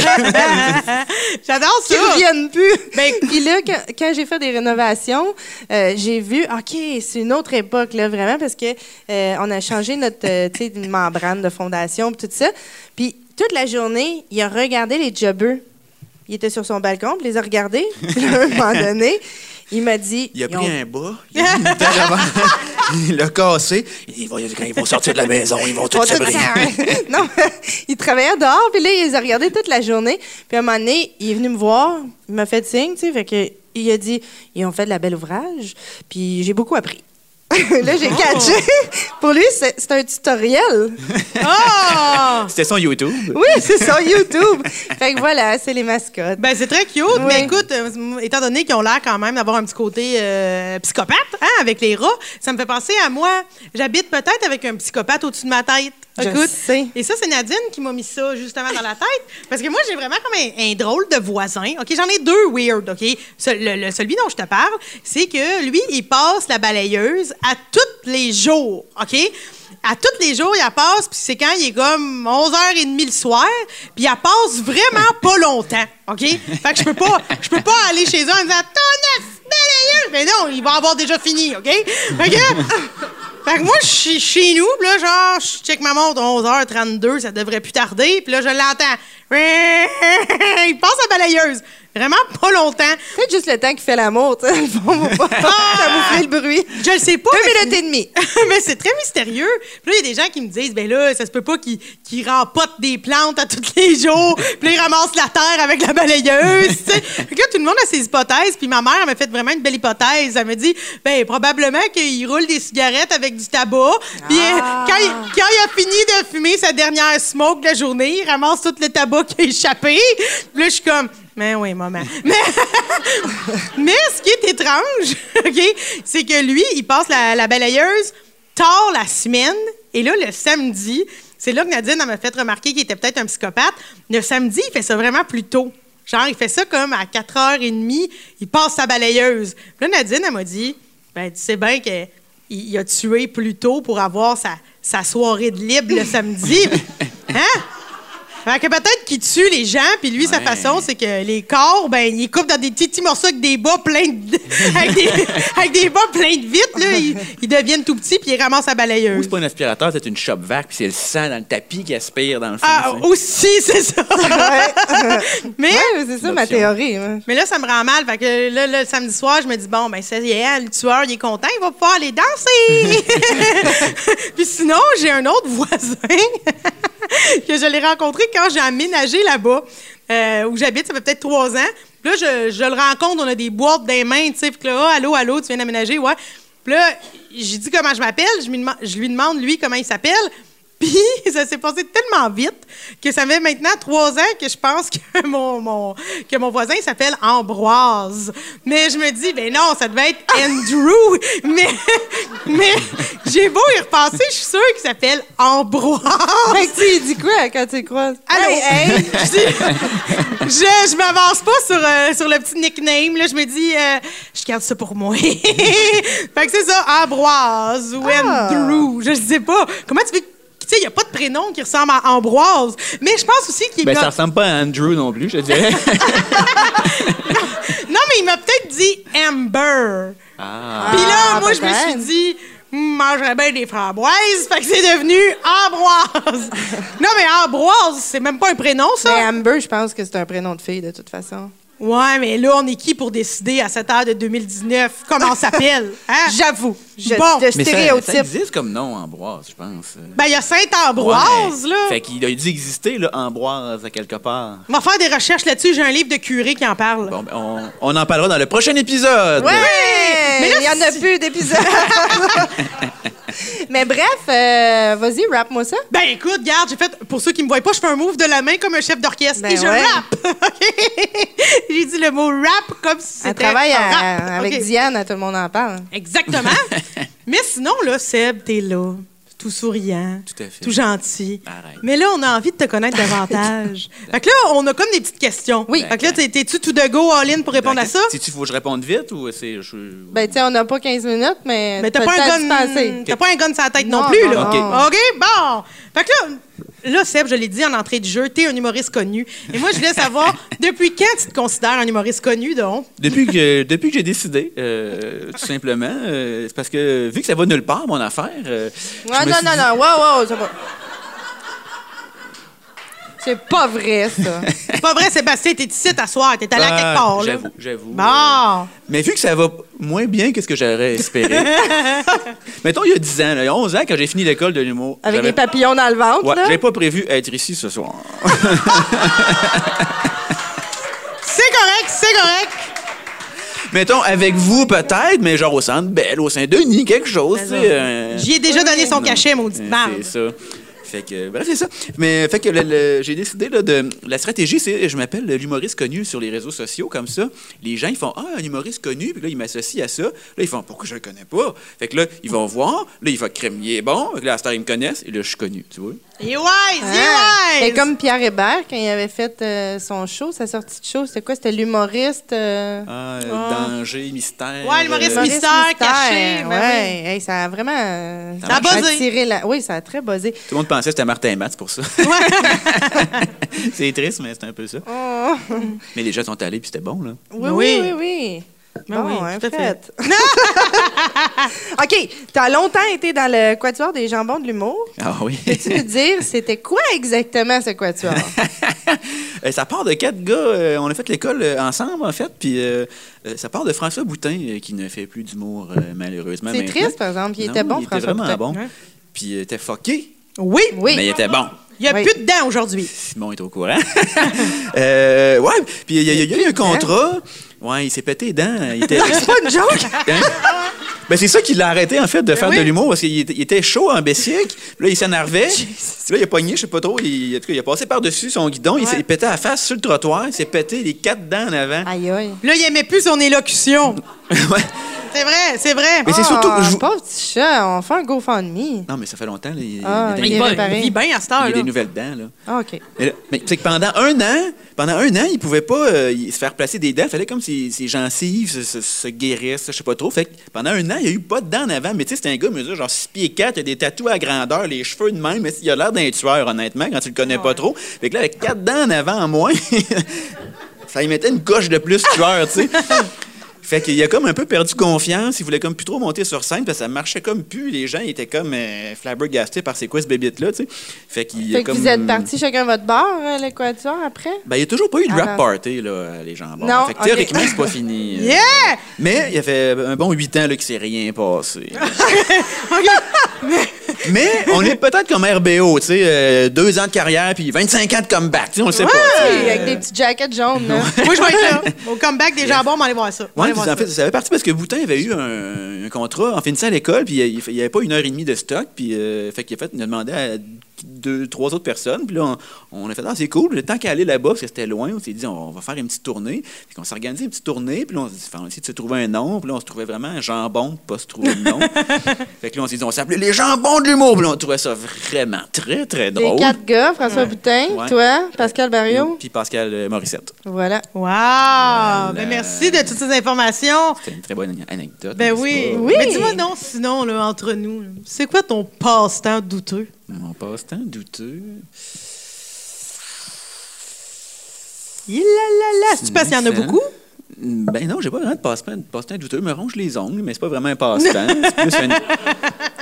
J'adore qui ça. reviennent plus. Ben, Puis là, quand, quand j'ai fait des rénovations, euh, j'ai vu, OK, c'est une autre époque, là, vraiment, parce que euh, on a changé notre euh, tu sais, membrane de fondation, puis tout ça. Puis toute la journée, il a regardé les jobbers. Il était sur son balcon, puis il les a regardés. Puis à un moment donné, il m'a dit... Il a pris ont- un bas, il a mis une terre avant, il l'a cassé. Il quand ils vont sortir de la maison, ils vont tout- briser. non, il travaillait dehors, puis là, il les a regardés toute la journée. Puis à un moment donné, il est venu me voir, il m'a fait signe, tu sais, fait que il a dit, ils ont fait de la belle ouvrage, puis j'ai beaucoup appris. là, j'ai catché. Pour lui, c'est un tutoriel. Oh! C'était son YouTube. Oui, c'est sur YouTube. fait que voilà, c'est les mascottes. Ben, c'est très cute, Oui. mais écoute, euh, étant donné qu'ils ont l'air quand même d'avoir un petit côté euh, psychopathe, hein, avec les rats, ça me fait penser à moi. J'habite peut-être avec un psychopathe au-dessus de ma tête. Écoute, et ça, c'est Nadine qui m'a mis ça justement dans la tête. Parce que moi, j'ai vraiment comme un, un drôle de voisin. OK, j'en ai deux weird, OK? Ce- le- le- celui dont je te parle, c'est que lui, il passe la balayeuse à tous les jours, OK? À tous les jours, il la passe, puis c'est quand il est comme 11h30 le soir, puis il passe vraiment pas longtemps, OK? Fait que je peux pas, je peux pas aller chez eux en disant « Ton neuf balayeuse! » Mais non, il va avoir déjà fini, OK? Que... Moi, je suis chez nous, là, genre, je check ma montre, 11h32, ça devrait plus tarder, puis là, je l'entends. Il passe à balayeuse. Vraiment pas longtemps. Peut-être juste le temps qu'il fait l'amour, tu sais. le fond, pas camoufler le bruit. Je le sais pas. Deux minutes et demie. mais c'est très mystérieux. Puis là, il y a des gens qui me disent, ben là, ça se peut pas qu'il rempote des plantes à tous les jours. Puis là, il ramasse la terre avec la balayeuse. tu sais. Tout le monde a ses hypothèses. Puis ma mère, elle m'a fait vraiment une belle hypothèse. Elle me dit, ben probablement qu'il roule des cigarettes avec du tabac. Puis euh, quand, il, quand il a fini de fumer sa dernière smoke de la journée, il ramasse tout le tabac qui a échappé. Puis là, je suis comme, mais oui, maman. Mais, mais ce qui est étrange, OK, c'est que lui, il passe la, la balayeuse tard la semaine. Et là, le samedi, c'est là que Nadine m'a fait remarquer qu'il était peut-être un psychopathe. Le samedi, il fait ça vraiment plus tôt. Genre, il fait ça comme à 4h30, il passe sa balayeuse. Puis là, Nadine, elle m'a dit, ben, tu sais bien qu'il il a tué plus tôt pour avoir sa, sa soirée de libre le samedi. Hein? Que peut-être qu'il tue les gens, puis lui, sa façon, c'est que les corps, ben, il coupe dans des petits, petits morceaux avec des bas pleins de... avec, des, avec des bas pleins de vitres, là. Ils, ils deviennent tout petits, puis ils ramassent sa Ou balayeuse. c'est pas un aspirateur, c'est une shop vac, puis c'est le sang dans le tapis qui aspire dans le fond. Ah, aussi, c'est ça. mais, Ouais, c'est ça ma théorie. mais là, ça me rend mal. Fait que là, le samedi soir, je me dis, bon, ben, ça y est, le tueur, il est content, il va pouvoir aller danser. puis sinon, j'ai un autre voisin que je l'ai rencontré quand j'ai aménagé là-bas, euh, où j'habite, ça fait peut-être trois ans. Puis là, je, le rencontre, on a des boîtes les mains, tu sais, puis là, Ah, allô, allô, tu viens d'aménager, ouais. Puis là, j'ai dit comment je m'appelle, je lui demande, lui, comment il s'appelle. Puis ça s'est passé tellement vite que ça fait maintenant trois ans que je pense que mon, mon- que mon voisin s'appelle Ambroise. Mais je me dis, ben non, ça devait être Andrew. mais mais j'ai beau y repenser, je suis sûre qu'il s'appelle Ambroise. Que tu dit quoi quand tu croises? Allô? Hey, hey! je dis- je, je m'avance pas sur, euh, sur le petit nickname. Là. Je me dis, euh, je garde ça pour moi. fait que c'est ça, Ambroise ou Ah. Andrew. Je sais pas. Comment tu veux. Sais, il n'y a pas de prénom qui ressemble à Ambroise. Mais je pense aussi qu'il Ben, ça ressemble pas à Andrew non plus, je dirais. Non, mais il m'a peut-être dit Amber. Ah. Puis là, Ah, moi, je me suis dit, Hmm, mangerais bien des framboises. Fait que c'est devenu Ambroise. non, mais Ambroise, c'est même pas un prénom, ça. Mais Amber, je pense que c'est un prénom de fille, de toute façon. Ouais, mais là, on est qui pour décider à cette heure de 2019 comment on s'appelle? Hein? J'avoue. Je, Bon. de Mais ça, ça existe comme nom, Ambroise, je pense. Ben, il y a Sainte-Ambroise, Ouais. là. Fait qu'il a dû exister, là, Ambroise, à quelque part. On va faire des recherches là-dessus. J'ai un livre de curé qui en parle. Bon, ben, on, on en parlera dans le prochain épisode. Ouais! Mais il y en a plus d'épisodes. Mais bref, euh, vas-y, rappe-moi ça. Ben écoute, regarde, j'ai fait, pour ceux qui me voient pas, je fais un move de la main comme un chef d'orchestre Ben et je ouais. rappe. j'ai dit le mot rap comme si Elle c'était travaille un à- rap. avec. Diane, à tout le monde en parle. Exactement. Mais sinon, là, Seb, t'es là, tout souriant, Tout à fait. tout gentil. Arrête. Mais là, on a envie de te connaître davantage. fait que là, on a comme des petites questions. Oui. Fait que là, t'es- t'es-tu tout de go all-in pour répondre à ça? Si tu faut que je réponde vite ou c'est. Je... Ben, tu sais, on n'a pas 15 minutes, mais. Mais t'as pas, un gun, t'as pas un gun sur la tête non, Non, plus, là. non. OK, bon. Fait que là, là, Seb, je l'ai dit en entrée du jeu, t'es un humoriste connu. Et moi, je voulais savoir, depuis quand tu te considères un humoriste connu, donc? Depuis que, depuis que j'ai décidé, euh, tout simplement, euh, c'est parce que vu que ça va nulle part, mon affaire. euh, Ouais, non, non, dit- non, wow, wow, ça va. C'est pas vrai, ça. C'est pas vrai, Sébastien, t'es ici à soir, t'es allé à quelque part, là. J'avoue, j'avoue. Bon. euh, mais vu que ça va moins bien que ce que j'aurais espéré. Mettons, il y a 10 ans, là, il y a 11 ans, quand j'ai fini l'école de l'humour. Avec j'avais- des papillons dans le ventre, Ouais, là? j'avais pas prévu être ici ce soir. C'est correct, c'est correct. Mettons, avec vous peut-être, mais genre au centre Belle, au Saint-Denis, quelque chose. tu sais, euh, J'y ai déjà donné son cachet, maudite Euh, merde. C'est ça. Fait que, bref, c'est ça. Mais fait que le- le- j'ai décidé là, de. La stratégie, c'est je m'appelle l'humoriste connu sur les réseaux sociaux, comme ça. Les gens, ils font Ah, un humoriste connu, puis là, ils m'associent à ça. Là, ils font Pourquoi je le connais pas? Fait que là, ils vont voir. Là, ils font Crème, il est bon. Fait que là, à cette heure, ils me connaissent. Et là, je suis connu, tu vois. Est wise, il Ah. wise. comme Pierre Hébert, quand il avait fait euh, son show, sa sortie de show, c'était quoi? C'était l'humoriste. euh, Ah, euh, Ah. danger, mystère. Ouais, l'humoriste euh, mystère. caché, ben ouais. Hey, ça a vraiment. Ça a buzzé. attiré la... Oui, ça a très buzzé. Tout le monde que c'était Martin Matt, c'est pour ça. c'est triste, mais c'est un peu ça. Oh. Mais les gens sont allés, puis c'était bon, là. Oui, Oui. oui, oui, oui. Ben bon, oui, hein, tout à fait. OK, t'as longtemps été dans le quatuor des jambons de l'humour. Ah oui. Peux-tu nous dire, c'était quoi exactement ce quatuor? Euh, ça part de quatre gars. euh, on a fait l'école euh, ensemble, en fait. Puis euh, euh, ça part de François Boutin, euh, qui ne fait plus d'humour, euh, malheureusement. C'est triste, par exemple. Il Non, était bon, il était François vraiment Boutin. bon. Puis il était fucké, Oui, Oui. mais il était bon. il y a Oui. plus de dents aujourd'hui. Simon est au courant. Euh, ouais, puis il y, a- il y a eu un contrat. Ouais, il s'est pété les dents. Il était... C'est pas une joke? Hein? Ben, c'est ça qui l'a arrêté, en fait, de faire oui. de l'humour, parce qu'il était, il était chaud en bessique. Puis là, il s'énervait. Là, il a pogné, je sais pas trop. Il, en tout cas, il a passé par-dessus son guidon. Il s'est il pétait la face sur le trottoir. Il s'est pété les quatre dents en avant. Aïe, aïe. Là, il aimait plus son élocution. ouais. C'est vrai, c'est vrai. Mais c'est surtout. Oh, je pauvre petit chat, on fait un GoFundMe. Non, mais ça fait longtemps. là, il, Ah, il, il il, est va- réparé. il vit bien à cette il a des nouvelles dents. Là. Ah, OK. Mais, là, mais c'est que pendant un an, pendant un an, il pouvait pas euh, se faire placer des dents. Il fallait comme ses, ses gencives se, se, se guérissent, je sais pas trop. Fait que pendant un an, il y a eu pas de dents en avant. Mais tu sais, c'était un gars, mesure genre 6 pieds 4, il a des tatous à grandeur, les cheveux de même. Mais il a l'air d'un tueur, honnêtement, quand tu le connais pas trop. Fait que là, avec quatre dents en avant en moins, ça lui mettait une coche de plus tueur, tu sais. Fait qu'il a comme un peu perdu confiance. Il voulait comme plus trop monter sur scène parce que ça marchait comme plus. Les gens étaient comme euh, flabbergastés par c'est quoi ce bébite-là, tu sais. Fait qu'il a comme... vous êtes partis chacun votre bar, euh, le quatuor, après? Ben, il n'y a toujours pas eu de rap party, là, les gens. Bon, Non, fait que ok. théoriquement, c'est pas fini. euh. Yeah! Mais il y a fait un bon huit ans là, qu'il s'est rien passé. Mais on est peut-être comme RBO, tu sais, euh, deux ans de carrière puis 25 ans de comeback, tu sais, on le sait pas. avec des petits jackets jaunes, là. Moi, je vais être là. Au comeback des jambons, on va aller voir ça. Ouais, en fait, ça. fait partie parce que Boutin avait eu un, un contrat en finissant à l'école, puis il n'y avait pas une heure et demie de stock, puis euh, fait qu'il a, fait, il a demandé à deux, trois autres personnes, puis là, on, on a fait, ah, c'est cool, le temps qu'à aller là-bas, parce que c'était loin, on s'est dit, on, va faire une petite tournée, puis on s'est organisé une petite tournée, puis là, on s'est dit, on va essayer de se trouver un nom, puis là, on se trouvait vraiment un jambon, pas se trouver de nom. fait que là, on s'est dit, on s'appelait les jambons de l'humour, puis là, on trouvait ça vraiment très, très Les drôle. quatre gars, François Boutin, Ouais. toi, Pascal Barriot. Puis Pascal euh, Morissette. Voilà. Wow! Ben, merci de toutes ces informations. C'était une très bonne anecdote. Ben oui. Oui. Mais dis-moi non, sinon, là, entre nous, c'est quoi ton passe-temps douteux? Mon passe-temps douteux. Il là là là. C'est-tu parce qu'il y en a beaucoup? Ben non, j'ai pas vraiment de passe-temps passe-temps douteux. Je me ronge les ongles, mais c'est pas vraiment un passe-temps. C'est plus une,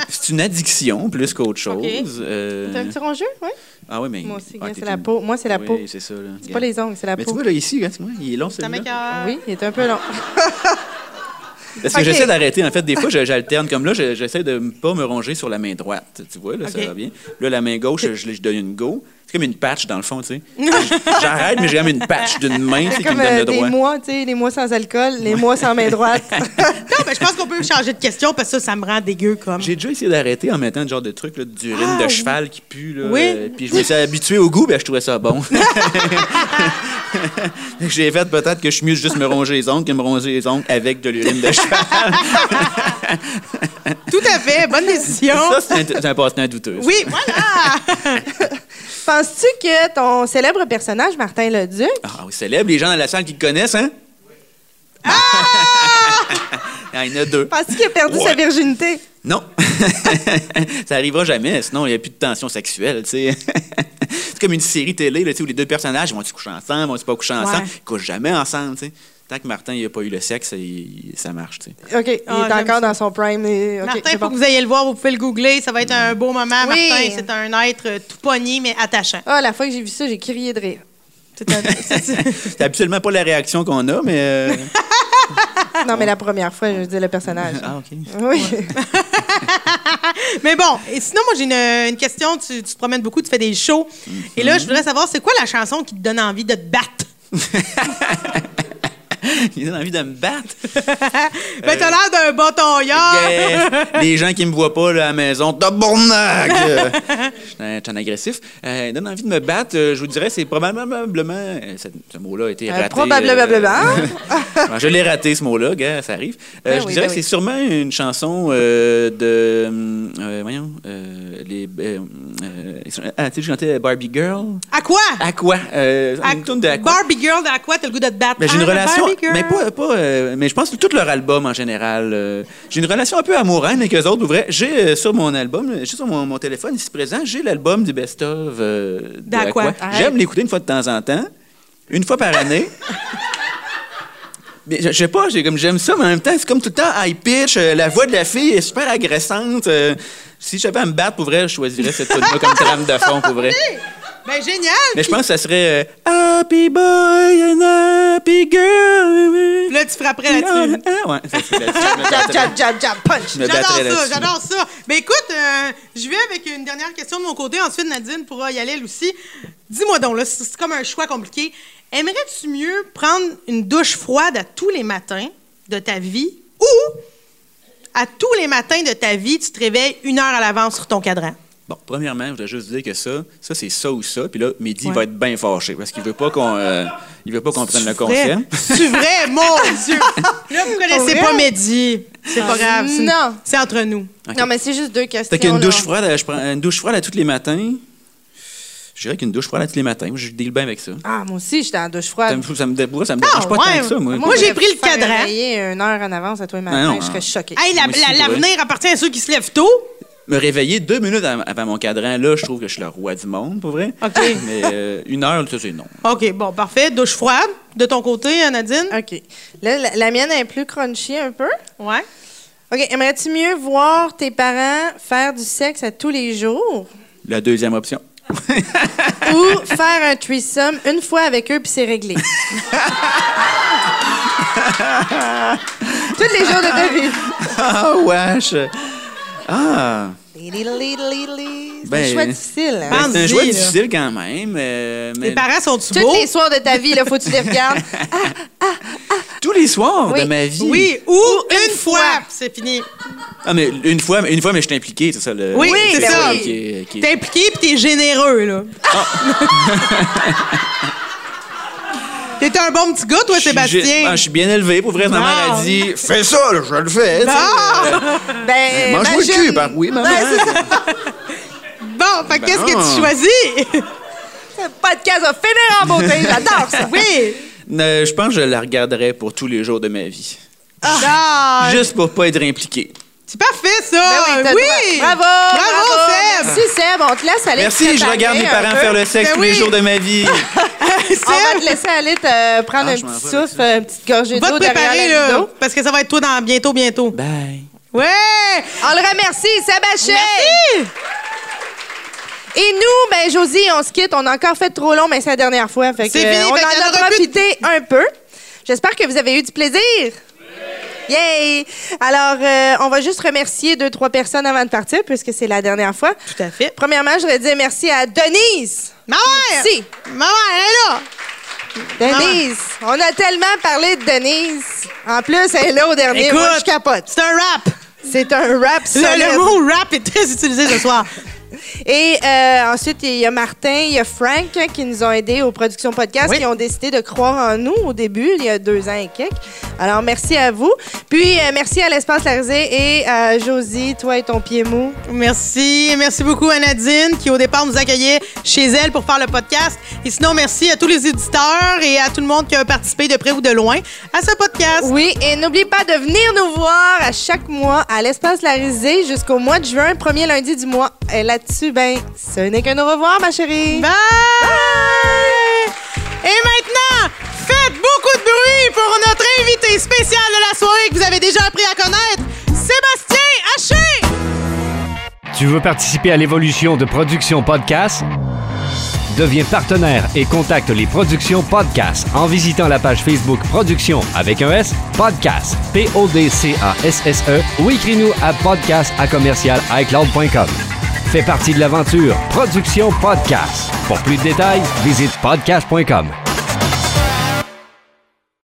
c'est une addiction plus qu'autre chose. Ok. Euh, T'as un petit rongeux? Oui. Ah oui, mais. Moi aussi, ah, c'est la une- peau. Moi, c'est la Oui, peau. c'est ça. là. C'est pas les ongles, c'est la Mais tu peau. vois, là, ici, regarde-moi, il est long, celui-là. Oui, il est un peu long. Parce que j'essaie d'arrêter. En fait, des fois, j'alterne. Comme là, je- j'essaie de ne pas me ronger sur la main droite. Tu vois, là, ça va bien. Là, la main gauche, je, je donne une go. C'est comme une patch, dans le fond, tu sais. J'arrête, mais j'ai même une patch d'une main tu sais, C'est qui me comme donne euh, le des droit. mois, tu sais, les mois sans alcool, les mois sans main droite. Non, mais je pense qu'on peut changer de question parce que ça, ça me rend dégueu comme. J'ai déjà essayé d'arrêter en mettant ce genre de truc, là, d'urine Ah, de oui. cheval qui pue. Là, Oui. Euh, puis je me suis habitué au goût, ben, je trouvais ça bon. J'ai fait peut-être que je suis mieux de juste me ronger les ongles que me ronger les ongles avec de l'urine de cheval. Tout à fait, bonne décision. Ça, c'est un, c'est un passe-temps douteux. ça. Oui, voilà. Penses-tu que ton célèbre personnage, Martin Leduc, Ah oui, célèbre, les gens dans la salle qui le connaissent, hein? Ah! Il y en a deux. penses-tu qu'il a perdu Ouais. sa virginité? Non. ça arrivera jamais, sinon il n'y a plus de tension sexuelle, tu sais. C'est comme une série télé là, où les deux personnages vont-ils coucher ensemble, vont-ils pas coucher ensemble, Ouais. ils couchent jamais ensemble, tu sais. Tant que Martin n'a pas eu le sexe, il- ça marche. OK, il Ah, est encore ça. dans son prime. et- Martin, il faut bon. que vous ayez le voir, vous pouvez le googler. Ça va être un beau moment. Oui. Martin, c'est un être euh, tout pogné, mais attachant. Ah, la fois que j'ai vu ça, j'ai crié de rire. C'est absolument pas la réaction qu'on a, mais. euh, Non, mais la première fois, je dis le personnage. Ah, OK. Oui. mais bon, et sinon, moi, j'ai une, une question. Tu, tu te promènes beaucoup, tu fais des shows. Et là, je voudrais savoir, c'est quoi la chanson qui te donne envie de te battre? Il a envie de me battre. Ben, t'as l'air d'un. Yeah. Les gens qui me voient pas là, à la maison, tabarnak! Je suis un- agressif. Euh, donne envie de me battre, euh, je vous dirais, c'est probablement. euh, ce, mot-là a été raté. probablement. Je l'ai raté, ce mot-là, gars, ça arrive. Ben je dirais ben que c'est sûrement une chanson de. voyons. les, ah, tu sais, je chantais Barbie Girl. À quoi? À quoi? Euh, À- une tourne de à quoi? Barbie Girl, à quoi t'as le goût de te battre? Ben, j'ai une Ah, relation, Mais pas, pas euh, mais je pense que tout leur album en général. euh, j'ai une relation un peu amoureuse avec eux autres. pour vrai. J'ai euh, sur mon album, j'ai sur mon, mon téléphone ici présent, j'ai l'album du best of. euh, de D'Aqua. Aqua. Arrête. J'aime l'écouter une fois de temps en temps, une fois par année. Mais je, je sais pas, j'ai comme j'aime ça, mais en même temps, c'est comme tout le temps high pitch. euh, la voix de la fille est super agressante. euh, si j'avais à me battre pour vrai, je choisirais cette tune là comme trame de fond pour vrai. Ben, génial. Mais je pense que ça serait euh, Happy Boy and Happy Girl. Là, tu frapperais là-dessus. Ah, ouais, ça serait là-dessus. Jab, jab, jab, jab, punch. je me J'adore battrais ça, là-dessus. j'adore ça. Mais écoute, euh, je vais avec une dernière question de mon côté. Ensuite, Nadine pourra y aller elle aussi. Dis-moi donc, là, c'est c'est comme un choix compliqué. Aimerais-tu mieux prendre une douche froide à tous les matins de ta vie ou à tous les matins de ta vie, tu te réveilles une heure à l'avance sur ton cadran? Bon, premièrement, je voudrais juste dire que ça, ça c'est ça ou ça. Puis là, Mehdi Ouais. va être bien fâché parce qu'il veut pas qu'on euh, il veut pas qu'on prenne le conscient. C'est vrai, mon Dieu! Là, vous connaissez pas Mehdi. C'est pas grave. c'est- Non. C'est entre nous. Non, mais c'est juste deux questions. Fait qu'une douche froide, je prends une douche froide à tous les matins. Je dirais qu'une douche froide à tous les matins. Moi, je deal bien avec ça. Ah, moi aussi, j'étais en douche Ça froide. me, ça me, dé- ça me Ah, dérange pas ouais. tant que ça, moi. Moi, j'ai pris le cadran. réveiller une heure en avance à toi le matin, Ah je serais choquée. Hey, l'avenir appartient à ceux qui se lèvent tôt. Me réveiller deux minutes av- avant mon cadran, là, je trouve que je suis le roi du monde, pour vrai. OK. Mais euh, une heure, ça, c'est non. OK, bon, parfait. Douche froide. De ton côté, Nadine? OK. Là, la, la mienne est plus crunchy un peu. Ouais. OK. Aimerais-tu mieux voir tes parents faire du sexe à tous les jours? La deuxième option. ou faire un threesome une fois avec eux puis c'est réglé? Tous les jours de ta vie. Ah, wesh! Ah! C'est Ben, un choix difficile. hein? Ben, c'est un choix là. difficile quand même. euh, mais Tes parents sont-tu Tous beaux? les soirs de ta vie, il faut que tu les regardes. tous les soirs Oui. de ma vie. Oui, ou une, une fois. fois. C'est fini. Ah, mais une fois, une fois mais je suis impliqué, c'est ça le. Oui, c'est le ça. T'es impliqué puis t'es généreux, là. T'es un bon petit gars, toi, Sébastien. ah, je suis bien élevé. Pour vrai, ma mère a dit Fais ça, là, je le fais. sais. Ah! Ben, Mange-moi le cul, par oui, maman. Bon, fait qu'est-ce que Bon. tu choisis? Le podcast va finir en beauté. J'adore ça. oui. Euh, je pense que je la regarderais pour tous les jours de ma vie. Ah! Juste pour pas être impliqué. C'est parfait, ça! Ben oui! Bravo! Bravo, Seb! Merci, Seb. On te laisse aller. te Merci, je regarde mes parents peu. faire le sexe Ben tous les jours de ma vie. On va te laisser aller te prendre Ah, un petit souffle, une petite gorgée Va d'eau te derrière préparer, la là, parce que ça va être toi dans bientôt, bientôt. Bye. Ouais! On le remercie, Sébastien. Merci! Et nous, ben Josie, on se quitte. On a encore fait trop long, mais c'est la dernière fois. Fait que, C'est fini, on fait en en a de- profité un peu. J'espère que vous avez eu du plaisir. Yay! Alors, euh, on va juste remercier deux, trois personnes avant de partir, puisque c'est la dernière fois. Tout à fait. Premièrement, je voudrais dire merci à Denise. Ma mère! Si. Ma mère, elle est là! Denise. On a tellement parlé de Denise. En plus, elle est là au dernier. Écoute, Moi, je capote. C'est un rap! C'est un rap Le, le mot rap est très utilisé ce soir. Et euh, ensuite, il y a Martin, il y a Frank hein, qui nous ont aidés aux productions podcast, Oui. qui ont décidé de croire en nous au début, il y a deux ans et quelques. Alors, merci à vous. Puis, euh, merci à l'Espace Larisée et à Josie, toi et ton pied mou. Merci. Merci beaucoup à Nadine qui, au départ, nous accueillait chez elle pour faire le podcast. Et sinon, merci à tous les éditeurs et à tout le monde qui a participé de près ou de loin à ce podcast. Oui, et n'oublie pas de venir nous voir à chaque mois à l'Espace Larisée jusqu'au mois de juin, premier lundi du mois. Et là-dessus, ben, ce n'est qu'un au revoir, ma chérie. Bye! Et maintenant, faites beaucoup de bruit pour notre invité spécial de la soirée que vous avez déjà appris à connaître, Sébastien Haché! Tu veux participer à l'évolution de Production Podcast? Deviens partenaire et contacte les Productions Podcast en visitant la page Facebook Production avec un S, Podcast, P-O-D-C-A-S-S-E ou écris-nous à podcast à commercial iCloud.com. Fais partie de l'aventure Production Podcast. Pour plus de détails, visite podcast.com.